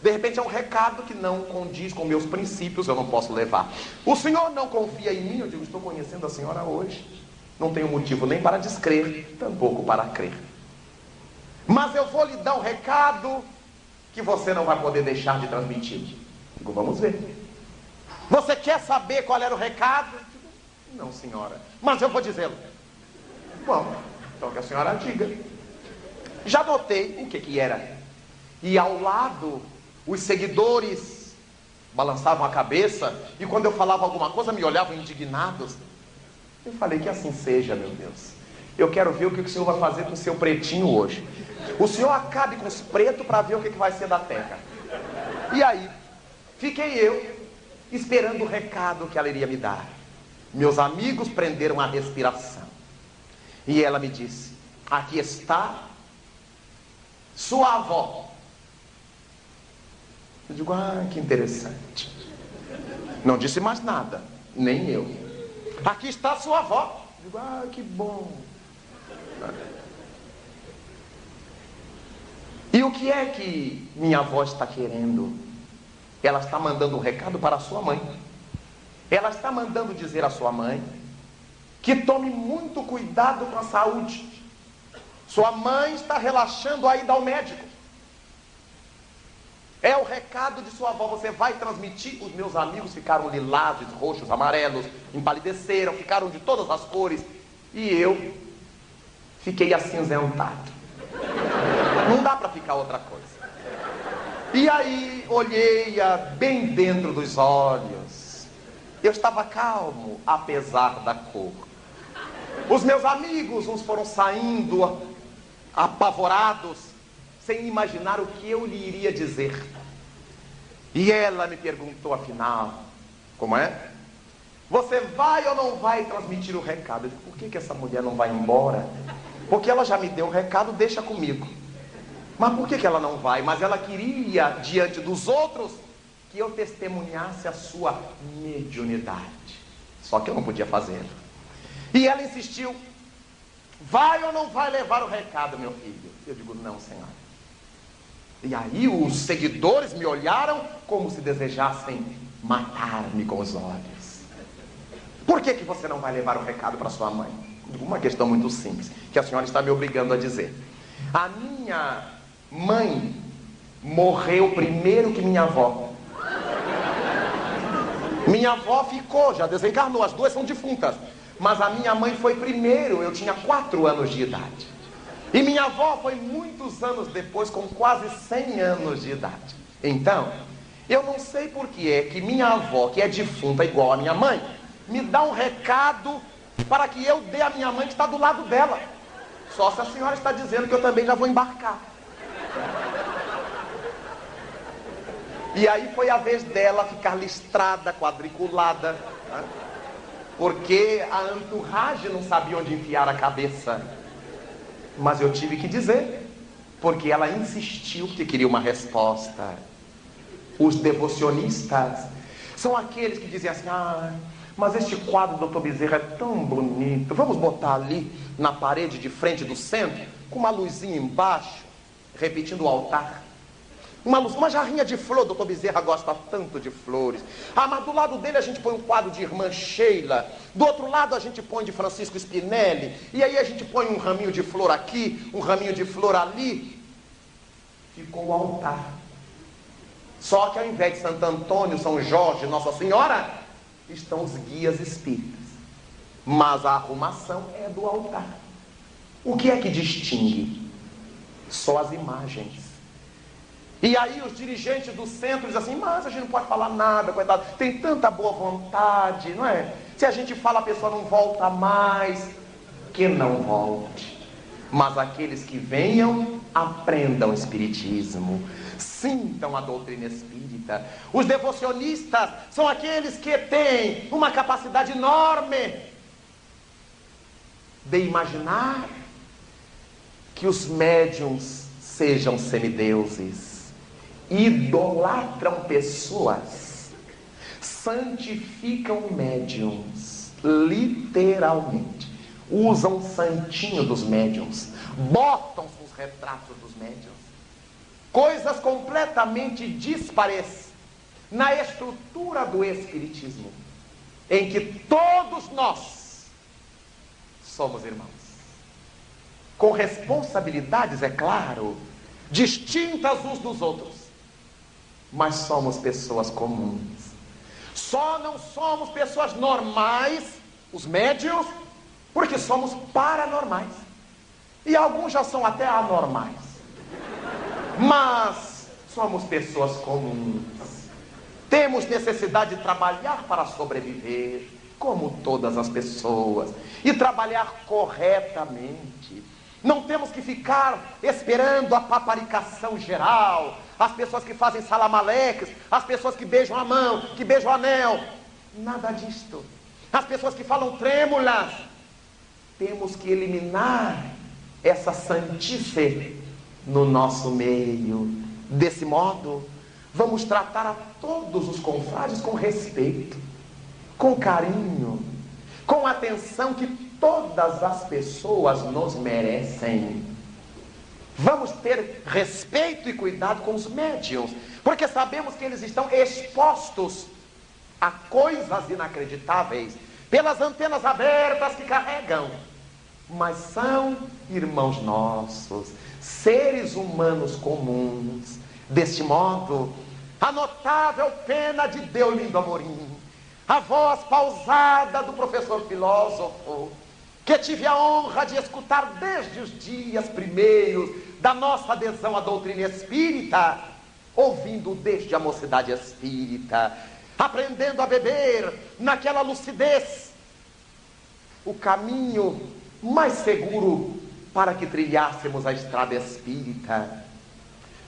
De repente é um recado que não condiz com meus princípios, eu não posso levar. O senhor não confia em mim? Eu digo, estou conhecendo a senhora hoje. Não tenho motivo nem para descrer, tampouco para crer. Mas eu vou lhe dar um recado que você não vai poder deixar de transmitir. Digo, vamos ver. Você quer saber qual era o recado? Digo, não, senhora. Mas eu vou dizê-lo. Bom, então que a senhora diga. Já notei o que, que era. E ao lado, os seguidores balançavam a cabeça e quando eu falava alguma coisa me olhavam indignados. Eu falei que assim seja, meu Deus. Eu quero ver o que o senhor vai fazer com o seu pretinho hoje. O senhor acabe com os pretos para ver o que, que vai ser da terra. E aí, fiquei eu esperando o recado que ela iria me dar. Meus amigos prenderam a respiração. E ela me disse: Aqui está sua avó. Eu digo, ah, que interessante. Não disse mais nada, nem eu. Aqui está sua avó. Eu digo, ah, que bom. E o que é que minha avó está querendo? Ela está mandando um recado para a sua mãe. Ela está mandando dizer à sua mãe que tome muito cuidado com a saúde sua mãe está relaxando a ida ao médico. É o recado de sua avó. Você vai transmitir. Os meus amigos ficaram lilazes, roxos, amarelos, empalideceram, ficaram de todas as cores. E eu fiquei acinzentado. Não dá para ficar outra coisa. E aí olhei-a bem dentro dos olhos. Eu estava calmo, apesar da cor. Os meus amigos, uns foram saindo, apavorados, sem imaginar o que eu lhe iria dizer. E ela me perguntou afinal, como é? Você vai ou não vai transmitir o recado? Eu disse, por que, que essa mulher não vai embora? Porque ela já me deu o recado, deixa comigo. Mas por que, que ela não vai? Mas ela queria, diante dos outros, que eu testemunhasse a sua mediunidade. Só que eu não podia fazê-lo. E ela insistiu, Vai ou não vai levar o recado, meu filho? Eu digo, não, senhora. E aí os seguidores me olharam como se desejassem matar-me com os olhos. Por que, que você não vai levar o recado para sua mãe? Uma questão muito simples, que a senhora está me obrigando a dizer. A minha mãe morreu primeiro que minha avó. Minha avó ficou, já desencarnou, as duas são defuntas. Mas a minha mãe foi primeiro, eu tinha quatro anos de idade. E minha avó foi muitos anos depois, com quase 100 anos de idade. Então, Eu não sei por que é que minha avó, que é defunta igual a minha mãe, me dá um recado para que eu dê a minha mãe que está do lado dela. Só se a senhora está dizendo que eu também já vou embarcar. E aí foi a vez dela ficar listrada, quadriculada, né? Porque a entourage não sabia onde enfiar a cabeça. Mas eu tive que dizer, porque ela insistiu que queria uma resposta. Os devocionistas são aqueles que dizem assim: ah, mas este quadro do doutor Bezerra é tão bonito, vamos botar ali na parede de frente do centro, com uma luzinha embaixo, repetindo o altar. Uma, luz, uma jarrinha de flor, doutor Bezerra gosta tanto de flores. Ah, mas do lado dele a gente põe um quadro de irmã Sheila. Do outro lado a gente põe de Francisco Spinelli. E aí a gente põe um raminho de flor aqui, um raminho de flor ali. Ficou o altar. Só que ao invés de Santo Antônio, São Jorge, Nossa Senhora, estão os guias espíritas. Mas a arrumação é do altar. O que é que distingue? Só as imagens. E aí os dirigentes do centro dizem assim, mas a gente não pode falar nada, coitado, tem tanta boa vontade, não é? Se a gente fala, a pessoa não volta mais, que não volte. Mas aqueles que venham, aprendam o Espiritismo, sintam a doutrina espírita. Os devocionistas são aqueles que têm uma capacidade enorme de imaginar que os médiums sejam semideuses idolatram pessoas, santificam médiums, literalmente. Usam santinho dos médiums, botam os retratos dos médiums. Coisas completamente dispares na estrutura do Espiritismo, em que todos nós somos irmãos. Com responsabilidades, é claro, distintas uns dos outros mas somos pessoas comuns. Só não somos pessoas normais, os médios, porque somos paranormais. E alguns já são até anormais. Mas somos pessoas comuns. Temos necessidade de trabalhar para sobreviver, como todas as pessoas, e trabalhar corretamente. Não temos que ficar esperando a paparicação geral, as pessoas que fazem salamaleques, as pessoas que beijam a mão, que beijam o anel. Nada disto. As pessoas que falam trêmulas. Temos que eliminar essa santice no nosso meio. Desse modo, vamos tratar a todos os confrades com respeito, com carinho, com atenção que todas as pessoas nos merecem. Vamos ter respeito e cuidado com os médiums, porque sabemos que eles estão expostos a coisas inacreditáveis pelas antenas abertas que carregam. Mas são irmãos nossos, seres humanos comuns. Deste modo, a notável pena de Deolindo Amorim, a voz pausada do professor filósofo, que tive a honra de escutar desde os dias primeiros da nossa adesão à doutrina espírita, ouvindo desde a mocidade espírita, aprendendo a beber naquela lucidez, o caminho mais seguro para que trilhássemos a estrada espírita.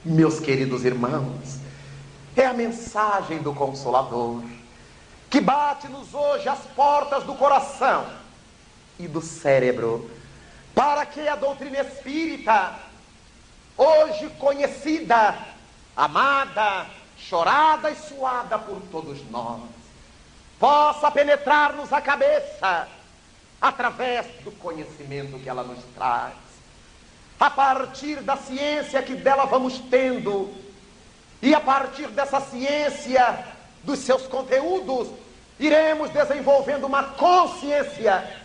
Meus queridos irmãos, é a mensagem do Consolador que bate-nos hoje às portas do coração e do cérebro, para que a doutrina espírita, hoje conhecida, amada, chorada e suada por todos nós, possa penetrar-nos a cabeça através do conhecimento que ela nos traz, a partir da ciência que dela vamos tendo, e a partir dessa ciência, dos seus conteúdos, iremos desenvolvendo uma consciência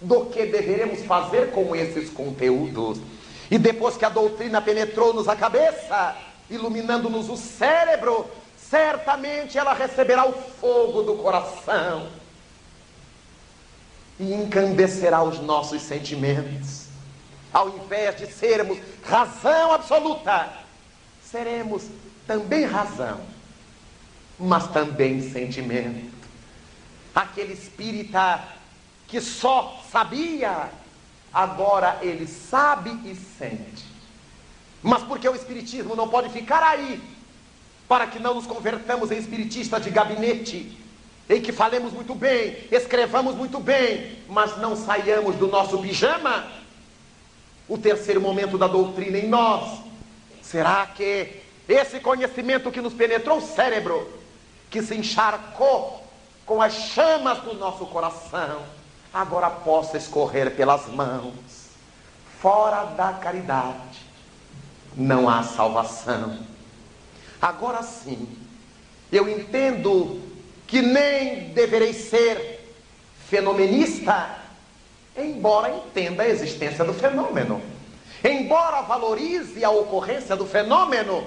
do que deveremos fazer com esses conteúdos. E depois que a doutrina penetrou-nos a cabeça, iluminando-nos o cérebro, certamente ela receberá o fogo do coração e encandecerá os nossos sentimentos. Ao invés de sermos razão absoluta, seremos também razão mas também sentimento. Aquele espírita que só sabia, agora ele sabe e sente. Mas porque o espiritismo não pode ficar aí, para que não nos convertamos em espiritistas de gabinete, em que falemos muito bem, escrevamos muito bem, mas não saiamos do nosso pijama. O terceiro momento da doutrina em nós será que esse conhecimento que nos penetrou o cérebro, que se encharcou com as chamas do nosso coração, agora possa escorrer pelas mãos. Fora da caridade não há salvação. Agora sim, eu entendo que nem deverei ser fenomenista, embora entenda a existência do fenômeno. Embora valorize a ocorrência do fenômeno,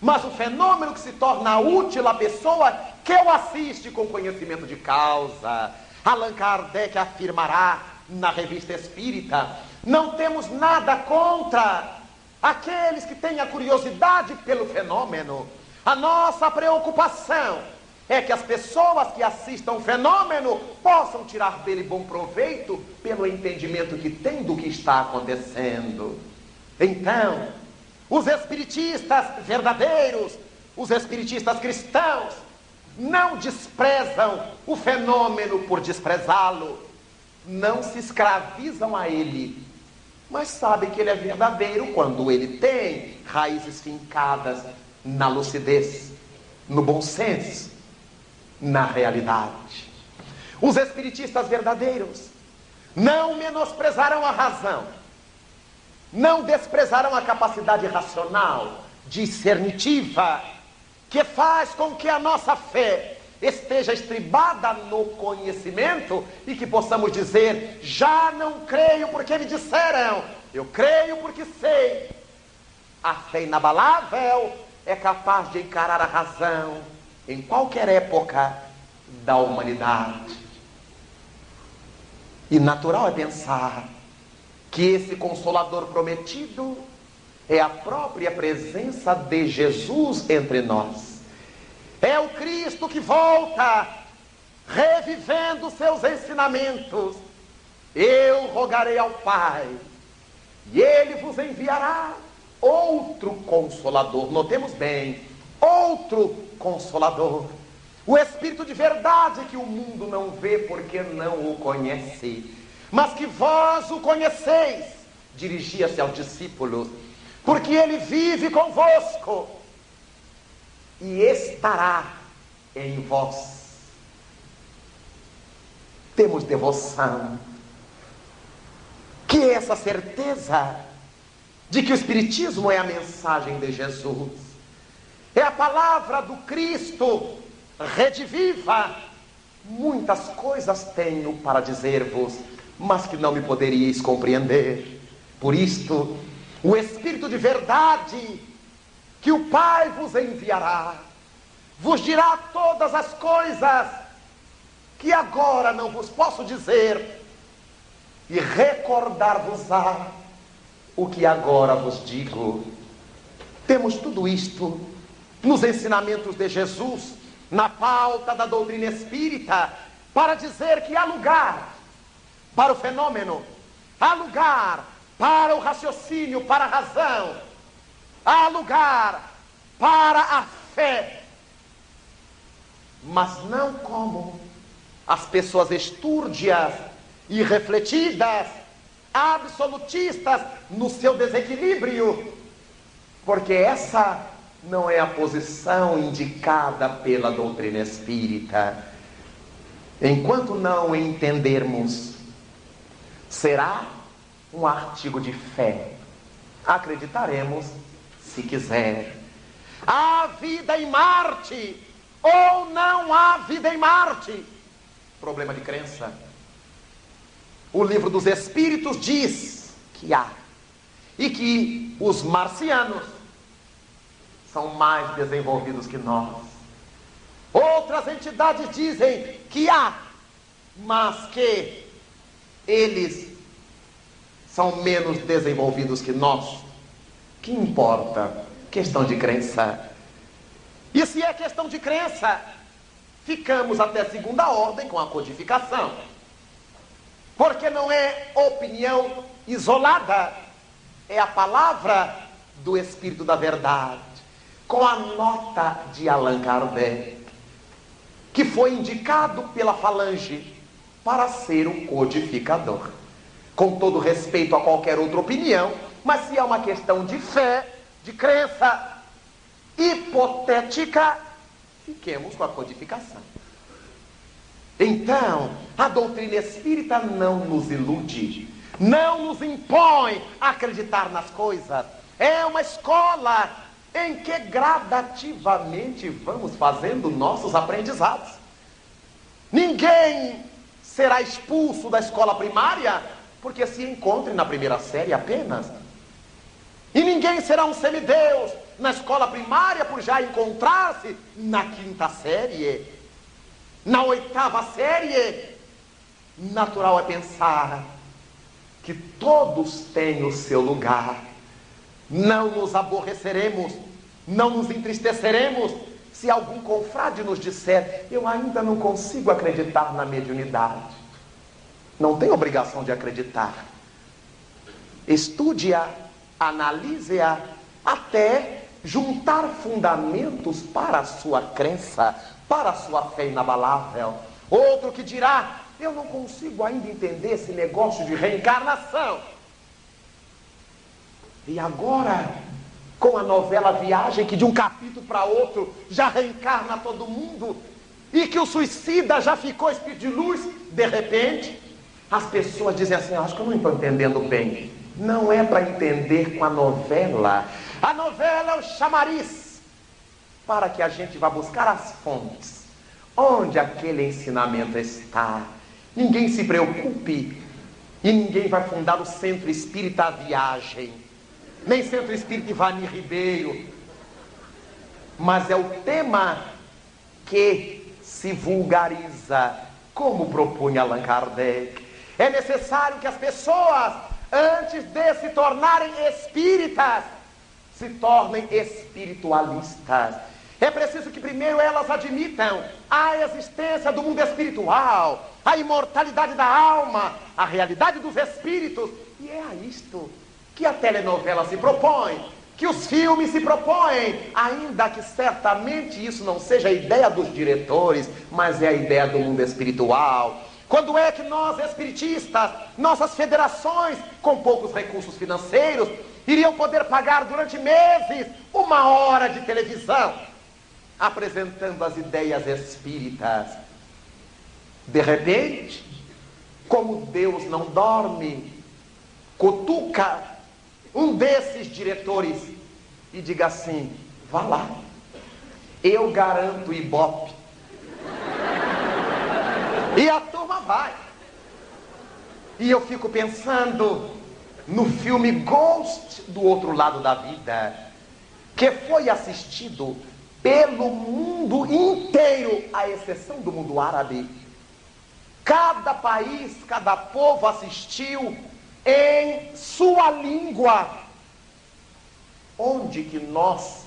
mas o fenômeno que se torna útil à pessoa que o assiste com conhecimento de causa. Allan Kardec afirmará na revista Espírita: não temos nada contra aqueles que têm a curiosidade pelo fenômeno. A nossa preocupação é que as pessoas que assistam o fenômeno possam tirar dele bom proveito pelo entendimento que tem do que está acontecendo. Então, os espiritistas verdadeiros, os espiritistas cristãos, não desprezam o fenômeno por desprezá-lo, não se escravizam a ele, mas sabem que ele é verdadeiro quando ele tem raízes fincadas na lucidez, no bom senso, na realidade. Os espiritistas verdadeiros não menosprezarão a razão não desprezarão a capacidade racional, discernitiva, que faz com que a nossa fé esteja estribada no conhecimento e que possamos dizer: já não creio porque me disseram, eu creio porque sei. A fé inabalável é capaz de encarar a razão em qualquer época da humanidade. E natural é pensar que esse consolador prometido é a própria presença de Jesus entre nós. É o Cristo que volta, revivendo seus ensinamentos. Eu rogarei ao Pai, e ele vos enviará outro consolador. Notemos bem, outro consolador. O Espírito de verdade que o mundo não vê porque não o conhece mas que vós o conheceis, dirigia-se ao discípulo, porque ele vive convosco e estará em vós. Temos devoção, que é essa certeza de que o Espiritismo é a mensagem de Jesus, é a palavra do Cristo rediviva. Muitas coisas tenho para dizer-vos mas que não me poderíeis compreender. Por isto, o Espírito de verdade, que o Pai vos enviará, vos dirá todas as coisas que agora não vos posso dizer, e recordar-vos-á o que agora vos digo. Temos tudo isto nos ensinamentos de Jesus, na pauta da doutrina espírita, para dizer que há lugar para o fenômeno, há lugar para o raciocínio, para a razão, há lugar para a fé, mas não como as pessoas estúrdias, irrefletidas, absolutistas no seu desequilíbrio, porque essa não é a posição indicada pela doutrina espírita. Enquanto não entendermos será um artigo de fé. Acreditaremos se quiser. Há vida em Marte ou não há vida em Marte? Problema de crença. O livro dos Espíritos diz que há e que os marcianos são mais desenvolvidos que nós. Outras entidades dizem que há, mas que eles são menos desenvolvidos que nós. Que importa? Questão de crença. E se é questão de crença, ficamos até segunda ordem com a codificação. Porque não é opinião isolada, é a palavra do Espírito da Verdade, com a nota de Allan Kardec, que foi indicado pela falange para ser o codificador. Com todo respeito a qualquer outra opinião, mas se é uma questão de fé, de crença hipotética, fiquemos com a codificação. Então, a doutrina espírita não nos ilude, não nos impõe a acreditar nas coisas. É uma escola em que gradativamente vamos fazendo nossos aprendizados. Ninguém será expulso da escola primária porque se encontre na primeira série apenas. E ninguém será um semideus na escola primária por já encontrar-se na quinta série. Na oitava série, natural é pensar que todos têm o seu lugar. Não nos aborreceremos, não nos entristeceremos se algum confrade nos disser: Eu ainda não consigo acreditar na mediunidade. Não tem obrigação de acreditar. Estude-a, analise-a, até juntar fundamentos para a sua crença, para a sua fé inabalável. Outro que dirá: Eu não consigo ainda entender esse negócio de reencarnação. E agora, com a novela Viagem, que de um capítulo para outro já reencarna todo mundo, e que o suicida já ficou espírito de luz, de repente, as pessoas dizem assim: Acho que eu não estou entendendo bem. Não é para entender com a novela. A novela é o chamariz para que a gente vá buscar as fontes. Onde aquele ensinamento está? Ninguém se preocupe e ninguém vai fundar o Centro Espírita Viagem, nem Centro Espírita Ivani Ribeiro. Mas é o tema que se vulgariza, como propunha Allan Kardec. É necessário que as pessoas, antes de se tornarem espíritas, se tornem espiritualistas. É preciso que primeiro elas admitam a existência do mundo espiritual, a imortalidade da alma, a realidade dos espíritos. E é a isto que a telenovela se propõe, que os filmes se propõem, ainda que certamente isso não seja a ideia dos diretores, mas é a ideia do mundo espiritual. Quando é que nós, espiritistas, nossas federações, com poucos recursos financeiros, iriam poder pagar durante meses uma hora de televisão? apresentando as ideias espíritas. De repente, como Deus não dorme, cutuca um desses diretores e diga assim: vá lá, eu garanto Ibope. E a vai. E eu fico pensando no filme Ghost do outro lado da vida, que foi assistido pelo mundo inteiro, à exceção do mundo árabe. Cada país, cada povo assistiu em sua língua. Onde que nós,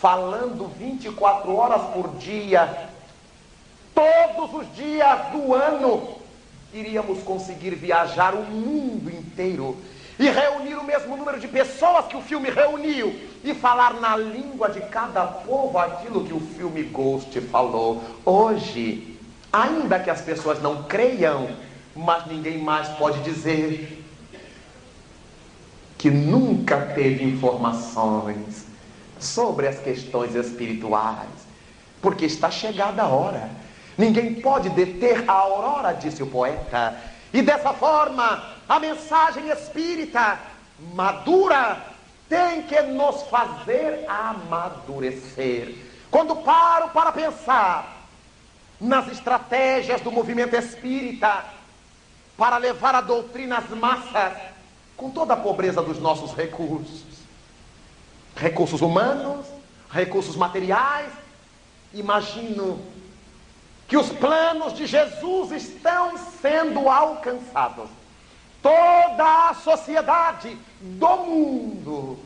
falando 24 horas por dia, todos os dias do ano, iríamos conseguir viajar o mundo inteiro e reunir o mesmo número de pessoas que o filme reuniu e falar na língua de cada povo aquilo que o filme Ghost falou. Hoje, ainda que as pessoas não creiam, mas ninguém mais pode dizer que nunca teve informações sobre as questões espirituais, porque está chegada a hora. Ninguém pode deter a aurora, disse o poeta. E dessa forma, a mensagem espírita madura tem que nos fazer amadurecer. Quando paro para pensar nas estratégias do movimento espírita para levar a doutrina às massas, com toda a pobreza dos nossos recursos, recursos humanos, recursos materiais, imagino que os planos de Jesus estão sendo alcançados toda a sociedade do mundo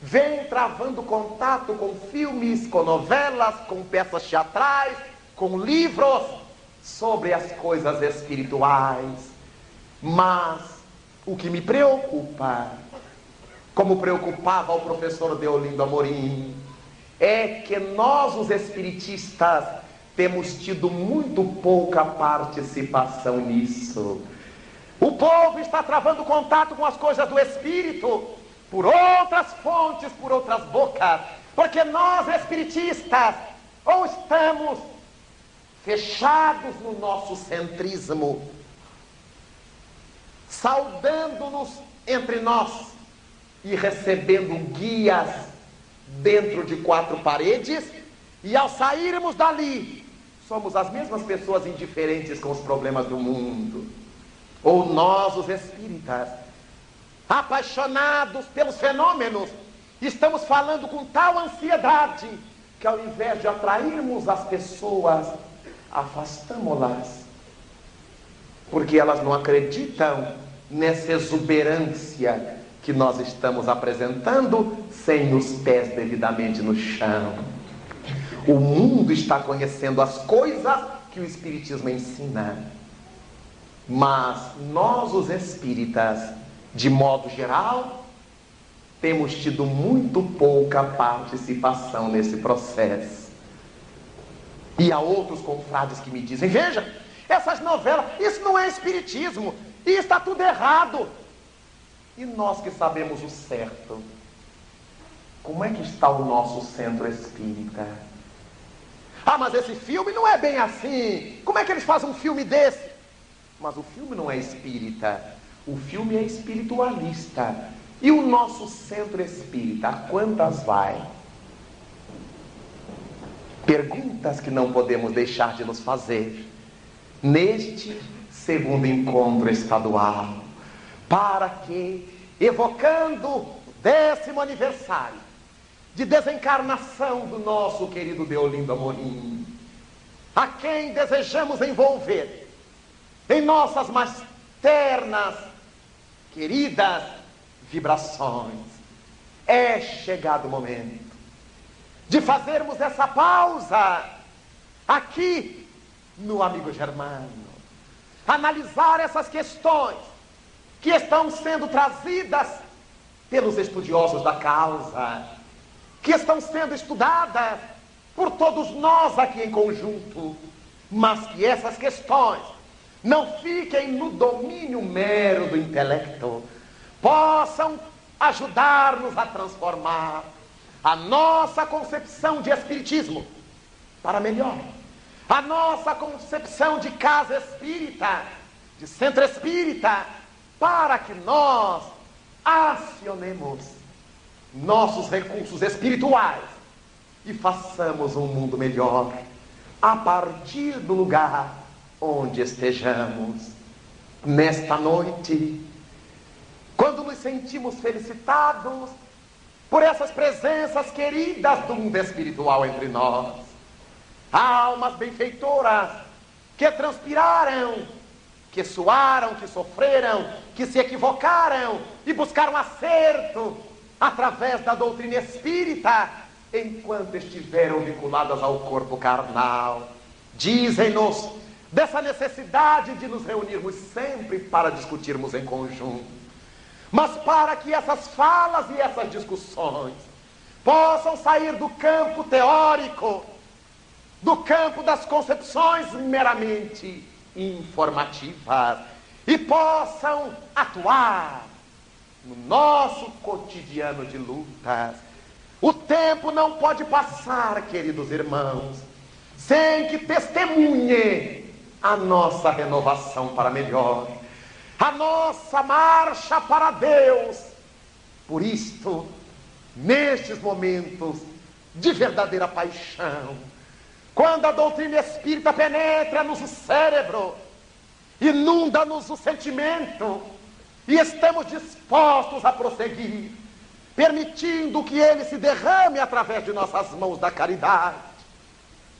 vem travando contato com filmes, com novelas, com peças teatrais, com livros sobre as coisas espirituais. Mas o que me preocupa, como preocupava o professor Deolindo Amorim, é que nós, os espiritistas, temos tido muito pouca participação nisso. O povo está travando contato com as coisas do espírito por outras fontes, por outras bocas, porque nós, espiritistas, ou estamos fechados no nosso centrismo, saudando-nos entre nós e recebendo guias dentro de quatro paredes, e ao sairmos dali, somos as mesmas pessoas indiferentes com os problemas do mundo. Ou nós, os espíritas, apaixonados pelos fenômenos, estamos falando com tal ansiedade que ao invés de atrairmos as pessoas, afastamos-las. Porque elas não acreditam nessa exuberância que nós estamos apresentando sem os pés devidamente no chão. O mundo está conhecendo as coisas que o Espiritismo ensina. Mas nós, os espíritas, de modo geral, temos tido muito pouca participação nesse processo. E há outros confrades que me dizem: veja, essas novelas, isso não é espiritismo, e está tudo errado. E nós que sabemos o certo, como é que está o nosso centro espírita? Ah, mas esse filme não é bem assim. Como é que eles fazem um filme desse? Mas o filme não é espírita. O filme é espiritualista. E o nosso centro espírita, a quantas vai? Perguntas que não podemos deixar de nos fazer neste segundo encontro estadual, para que, evocando o décimo aniversário de desencarnação do nosso querido Deolindo Amorim, a quem desejamos envolver em nossas mais ternas Queridas vibrações, é chegado o momento de fazermos essa pausa aqui no amigo Germano, analisar essas questões que estão sendo trazidas pelos estudiosos da causa, que estão sendo estudadas por todos nós aqui em conjunto, mas que essas questões não fiquem no domínio mero do intelecto, possam ajudar-nos a transformar a nossa concepção de espiritismo para melhor, a nossa concepção de casa espírita, de centro espírita, para que nós acionemos nossos recursos espirituais e façamos um mundo melhor a partir do lugar onde estejamos. Nesta noite, quando nos sentimos felicitados por essas presenças queridas do mundo espiritual entre nós, almas benfeitoras que transpiraram, que suaram, que sofreram, que se equivocaram e buscaram acerto através da doutrina espírita, enquanto estiveram vinculadas ao corpo carnal. Dizem-nos dessa necessidade de nos reunirmos sempre para discutirmos em conjunto, mas para que essas falas e essas discussões possam sair do campo teórico, do campo das concepções meramente informativas e possam atuar no nosso cotidiano de lutas. O tempo não pode passar, queridos irmãos, sem que testemunhe a nossa renovação para melhor, a nossa marcha para Deus. Por isto, nestes momentos de verdadeira paixão, quando a doutrina espírita penetra no cérebro, inunda-nos o sentimento, e estamos dispostos a prosseguir, permitindo que ele se derrame através de nossas mãos da caridade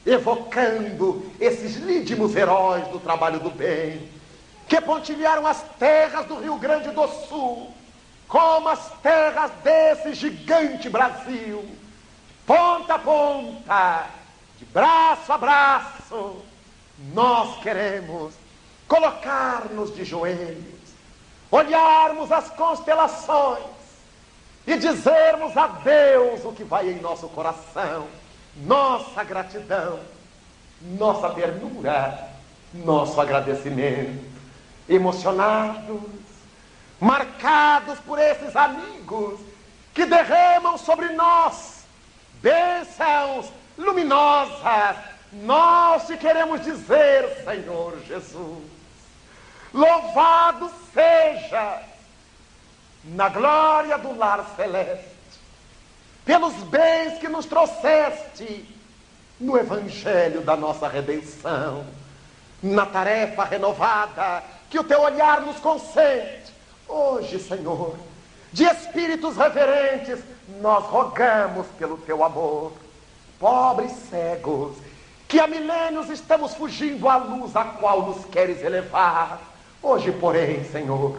evocando esses lídimos heróis do trabalho do bem, que pontilharam as terras do Rio Grande do Sul como as terras desse gigante Brasil, ponta a ponta, de braço a braço, nós queremos colocar-nos de joelhos, olharmos as constelações e dizermos a Deus o que vai em nosso coração, nossa gratidão, nossa ternura, nosso agradecimento, emocionados, marcados por esses amigos que derramam sobre nós bênçãos luminosas. Nós te queremos dizer, Senhor Jesus, louvado seja na glória do lar celeste, pelos bens que nos trouxeste no evangelho da nossa redenção, na tarefa renovada que o teu olhar nos concede. Hoje, Senhor, de espíritos reverentes, nós rogamos pelo teu amor. Pobres cegos, que há milênios estamos fugindo à luz a qual nos queres elevar. Hoje, porém, Senhor,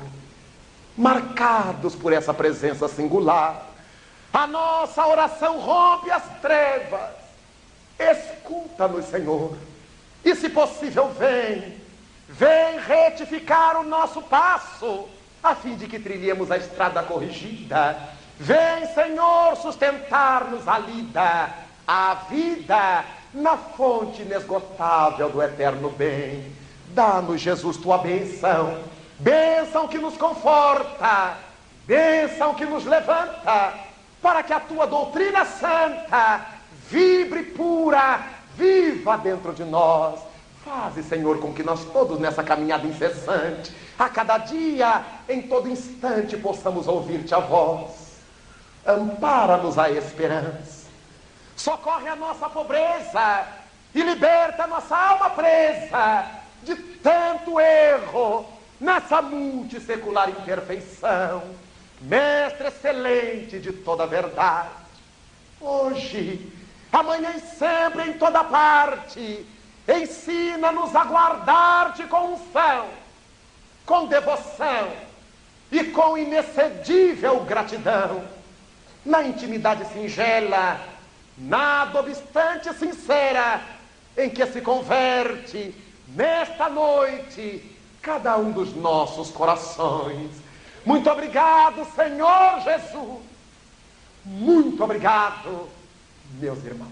marcados por essa presença singular. A nossa oração rompe as trevas. Escuta-nos, Senhor. E, se possível, vem. Vem retificar o nosso passo, a fim de que trilhemos a estrada corrigida. Vem, Senhor, sustentar-nos a lida, a vida, na fonte inesgotável do eterno bem. Dá-nos, Jesus, tua benção bênção que nos conforta, bênção que nos levanta, para que a tua doutrina santa vibre pura, viva dentro de nós. Faze, Senhor, com que nós todos nessa caminhada incessante, a cada dia, em todo instante, possamos ouvir-te a voz. Ampara-nos a esperança. Socorre a nossa pobreza e liberta a nossa alma presa de tanto erro, nessa multissecular imperfeição, mestre excelente de toda verdade, hoje, amanhã e sempre em toda parte, ensina-nos a guardar-te com unção, com devoção e com inexcedível gratidão, na intimidade singela, nada obstante sincera, em que se converte nesta noite cada um dos nossos corações. Muito obrigado, Senhor Jesus. Muito obrigado, meus irmãos.